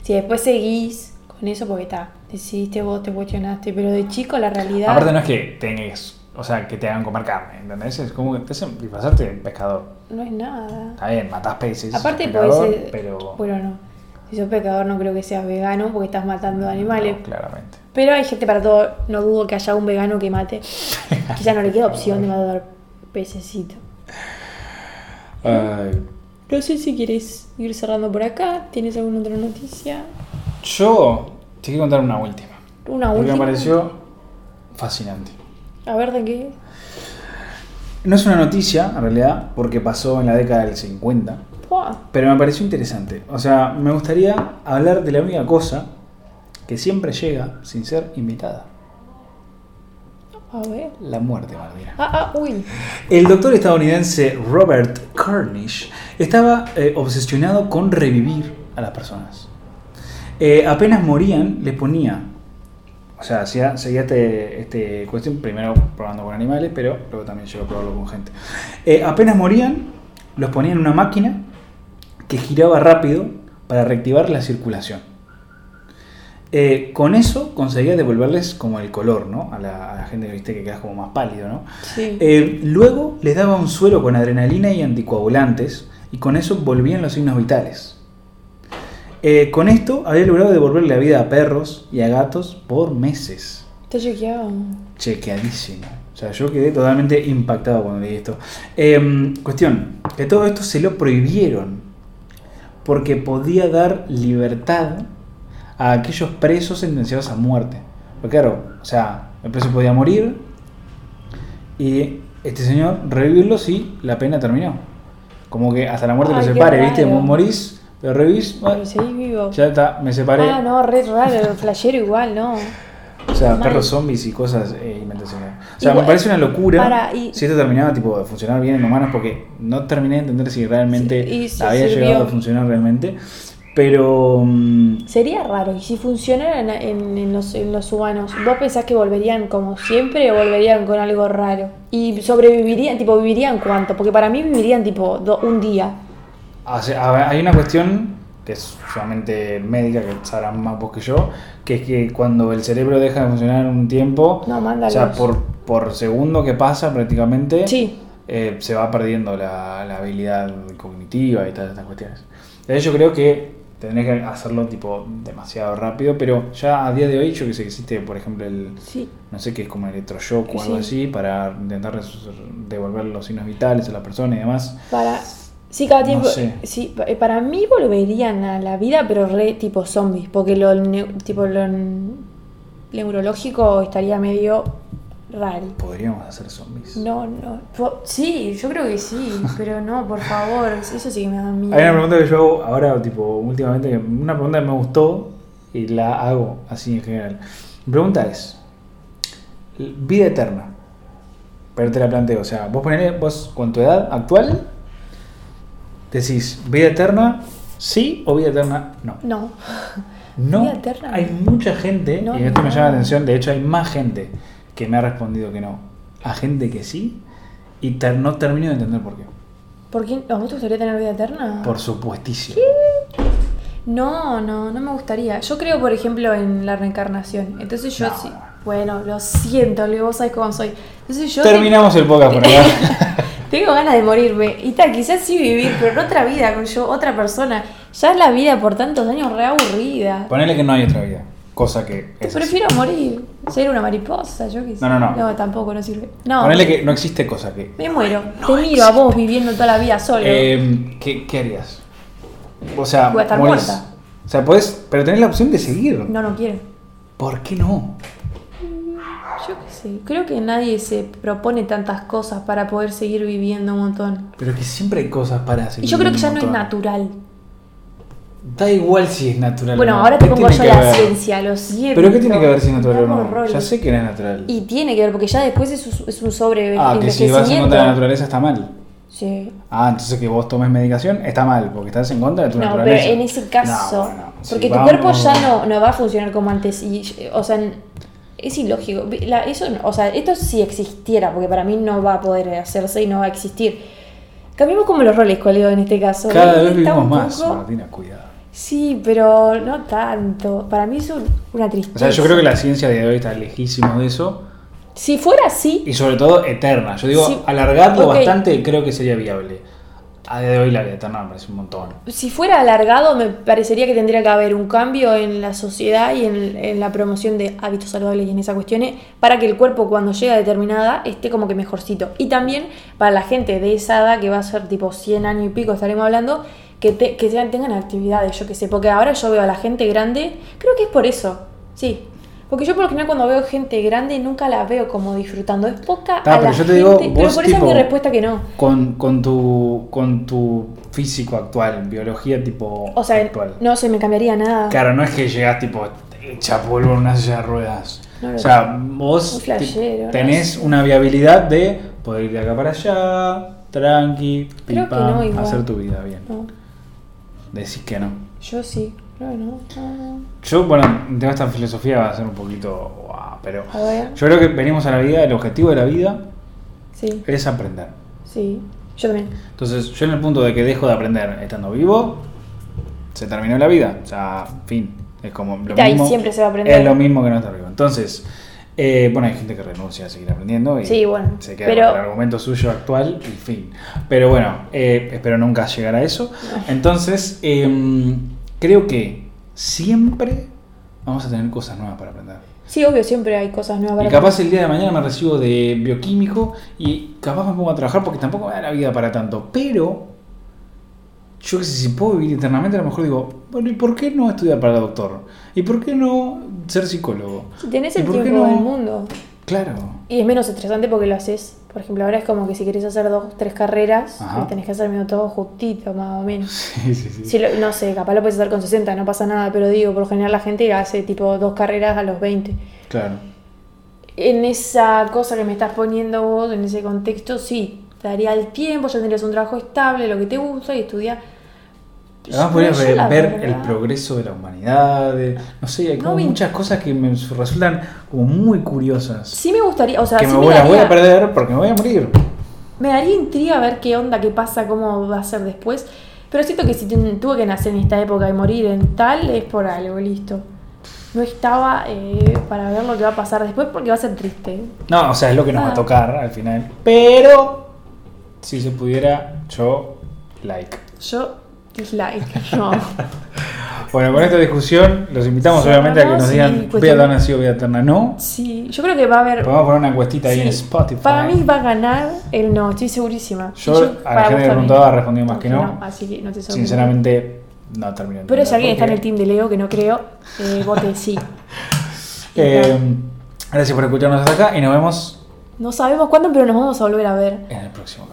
si después seguís con eso porque está, decidiste vos, te cuestionaste, pero de chico la realidad... Aparte, no es que tengas. O sea, que te hagan comer carne, ¿entendés? Es como que te hacen disfrazarte de pescador. no es nada. Está bien, matás peces. Aparte pescador, ser... Pero. Bueno, no. Si sos pecador no creo que seas vegano porque estás matando animales. no, claramente. Pero hay gente para todo, no dudo que haya un vegano que mate. Quizá no le queda opción de matar pececito. Ay, No sé si quieres ir cerrando por acá. ¿Tienes alguna otra noticia? yo te quiero contar una última. Una Porque me última. pareció fascinante. A ver de qué. No es una noticia, en realidad, porque pasó en la década del 50. Buah. Pero me pareció interesante. O sea, me gustaría hablar de la única cosa que siempre llega sin ser invitada. A ver. La muerte, Martina. Ah, ah, uy. El doctor estadounidense Robert Cornish estaba eh, obsesionado con revivir a las personas. Eh, apenas morían, les ponía. O sea, hacía, seguía este, este cuestión, primero probando con animales, pero luego también llegó a probarlo con gente. Eh, apenas morían, los ponía en una máquina que giraba rápido para reactivar la circulación. Eh, con eso conseguía devolverles como el color, ¿no? A la, a la gente ¿viste? que queda como más pálido, ¿no? Sí. Eh, luego les daba un suero con adrenalina y anticoagulantes y con eso volvían los signos vitales. Eh, con esto había logrado devolverle la vida a perros y a gatos por meses. Está chequeado. Chequeadísimo. O sea, yo quedé totalmente impactado cuando leí esto. Eh, cuestión, que todo esto se lo prohibieron porque podía dar libertad a aquellos presos sentenciados a muerte. Porque claro, o sea, el preso podía morir y este señor revivirlos y la pena terminó. Como que hasta la muerte Ay, lo separe, ¿viste? Morís, Pero seguís vivo. ya está, me separé. Ah, no, re raro, flashero igual, no. O sea, Mal. perros zombies y cosas eh, inventaciones. O sea, Igual- me parece una locura Para, y- si esto terminaba tipo de funcionar bien en humanos porque no terminé de entender si realmente Sí, y si había sirvió. llegado a funcionar realmente. Pero mm, Sería raro, y si funcionara en, los, en los humanos, ¿vos pensás que volverían como siempre o volverían con algo raro? ¿Y sobrevivirían, tipo, vivirían cuánto? Porque para mí vivirían tipo do- un día. o sea, hay una cuestión que es solamente médica, que sabrán más vos que yo, que es que cuando el cerebro deja de funcionar un tiempo, No, o sea, por, por segundo que pasa prácticamente, Sí. eh, se va perdiendo la, la habilidad cognitiva y todas estas cuestiones. Entonces yo creo que tendría que hacerlo tipo demasiado rápido, pero ya a día de hoy yo que sé que existe, por ejemplo, el Sí. no sé qué es como electroshock o algo Sí. así para intentar devolver los signos vitales a la persona y demás. Para. Sí, cada No tiempo. sé. Sí, eh, para mí volverían a la vida, pero re tipo zombies. Porque lo, tipo, lo neurológico estaría medio raro. Podríamos hacer zombies. No, no. Sí, yo creo que sí, [laughs] pero no, por favor. Eso sí que me da miedo. Hay una pregunta que yo hago ahora, tipo, últimamente, una pregunta que me gustó y la hago así en general. Mi pregunta es, vida eterna. Pero te la planteo, o sea, vos ponele, vos con tu edad actual, decís, vida eterna, sí o vida eterna, no. No. No, Vida eterna. hay mucha gente, No, y esto me no. llama la atención, de hecho hay más gente que me ha respondido que no, a gente que sí, y ter- no termino de entender por qué. ¿Por qué? ¿A vos te gustaría tener vida eterna? Por supuestísimo. No, no, no me gustaría. Yo creo, por ejemplo, en la reencarnación. Entonces yo No, sí. no. Bueno, lo siento, Leo, vos sabés cómo soy. Entonces yo. Terminamos el podcast por acá. [laughs] Tengo ganas de morirme. Y tal, quizás sí vivir, pero en otra vida, con yo, otra persona. Ya es la vida por tantos años re aburrida. Ponele que no hay otra vida, cosa que es así. Prefiero morir. Ser una mariposa, yo qué sé. No, no, no. No, tampoco, no sirve. No. Ponele que no existe cosa que... Me muero. Te miro a vos viviendo toda la vida solo. Eh, ¿qué, qué harías? O sea, Voy a estar morís. muerta. O sea, podés, pero tenés la opción de seguir. No, no quiero. ¿Por qué no? Yo qué sé. Creo que nadie se propone tantas cosas para poder seguir viviendo un montón. Pero que siempre hay cosas para Y seguir. yo creo que ya no es natural. Da igual si es natural. Bueno, o no. ahora te ¿Qué pongo yo la ciencia, lo siento. ¿Pero qué tiene que ver si es natural o no? roles. Ya sé que no es natural. Y tiene que ver, porque ya después es, un- es un sobre ah, que si vas en contra de la naturaleza está mal. Sí. Ah, entonces que vos tomes medicación está mal, porque estás en contra de tu No, pero naturaleza. en ese caso, No, bueno, sí, porque tu vamos- cuerpo ya no, no va a funcionar como antes y, o sea, es ilógico. La- eso, o sea, esto si existiera, porque para mí no va a poder hacerse y no va a existir. Cambiemos como los roles, colega, en este caso. Cada vez vivimos más, poco- Martina, cuidado. Sí, pero no tanto. Para mí es un- una tristeza. O sea, yo creo que la ciencia de hoy está lejísimo de eso. Si fuera así, Y sobre todo eterna. Yo digo, Sí. alargarlo Ok. bastante creo que sería viable. A día de hoy la vida eterna me parece un montón. Si fuera alargado, me parecería que tendría que haber un cambio en la sociedad y en, en la promoción de hábitos saludables y en esas cuestiones para que el cuerpo cuando llega a determinada esté como que mejorcito. Y también para la gente de esa edad, que va a ser tipo 100 años y pico, estaremos hablando, que, te- que tengan actividades, yo que sé. Porque ahora yo veo a la gente grande, creo que es por eso, sí. Porque yo por lo general cuando veo gente grande nunca la veo como disfrutando. Es poca Ta, a pero la yo te digo, gente, pero vos por eso es tipo- mi respuesta que no. Con, con, tu, con tu físico actual, biología tipo O sea, actual. no se me cambiaría nada. Claro, no es que llegas tipo hecha polvo en una silla de ruedas. No o sea, vos tenés una viabilidad de poder ir de acá para allá, tranqui, pim, pam, hacer tu vida bien. Decís que no. yo sí, creo que no. Yo, bueno, tengo esta filosofía va a ser un poquito pero A ver. yo creo que venimos a la vida, el objetivo de la vida Sí, es aprender. sí. Yo también. Entonces, yo en el punto de que dejo de aprender estando vivo, se terminó la vida. O sea, fin. Es como lo Ahí mismo. siempre se va a aprender. Es lo mismo que no estar vivo. Entonces, eh, bueno, hay gente que renuncia a seguir aprendiendo y Sí, bueno, se queda pero- con el argumento suyo actual y fin. Pero bueno, eh, espero nunca llegar a eso. Entonces, em, creo que siempre vamos a tener cosas nuevas para aprender. Sí, obvio, siempre hay cosas nuevas para Y capaz el día de mañana me recibo de bioquímico y capaz me pongo a trabajar porque tampoco me da la vida para tanto. Pero yo que sé, si puedo vivir eternamente, a lo mejor digo, bueno, ¿y por qué no estudiar para doctor? ¿Y por qué no ser psicólogo? Si tenés ¿Y el tiempo no? del mundo. Claro. Y es menos estresante porque lo haces Por ejemplo, ahora es como que si querés hacer dos, tres carreras, Ajá. tenés que hacer medio todo justito, más o menos. [laughs] Sí, sí, sí. Si lo- no sé, capaz lo puedes hacer con 60, no pasa nada, pero digo, por lo general la gente hace tipo dos carreras a los 20. Claro. En esa cosa que me estás poniendo vos, en ese contexto, sí, te daría el tiempo, ya tendrías un trabajo estable, lo que te gusta y estudiar. Además podrías ver, ver el progreso de la humanidad, de- no sé, hay No como me- muchas cosas que me resultan como muy curiosas. Sí me gustaría, o sea, que sí me, me, voy, voy a daría, perder porque me voy a morir. me daría intriga ver qué onda, qué pasa, cómo va a ser después. Pero siento que si tuve que nacer en esta época y morir en tal, es por algo, listo. No estaba eh, para ver lo que va a pasar después porque va a ser triste. No, o sea, es lo que nos va a tocar al final. Pero, si se pudiera, yo, like. Yo, dislike. [laughs] No. [laughs] Bueno, con esta discusión, los invitamos Sí, obviamente a que vamos nos digan vida eterna sí o vida eterna no. Sí, yo creo que va a haber. Podemos poner una encuestita ahí en Spotify. Para mí va a ganar el no, estoy segurísima. Yo, Y a la gente que preguntaba, respondí más que no. Así que no te. Sinceramente, no termino. de Pero si alguien está en el team de Leo, que no creo, eh, vote sí. [laughs] Eh, gracias por escucharnos hasta acá y nos vemos No sabemos cuándo, pero nos vamos a volver a ver. en el próximo.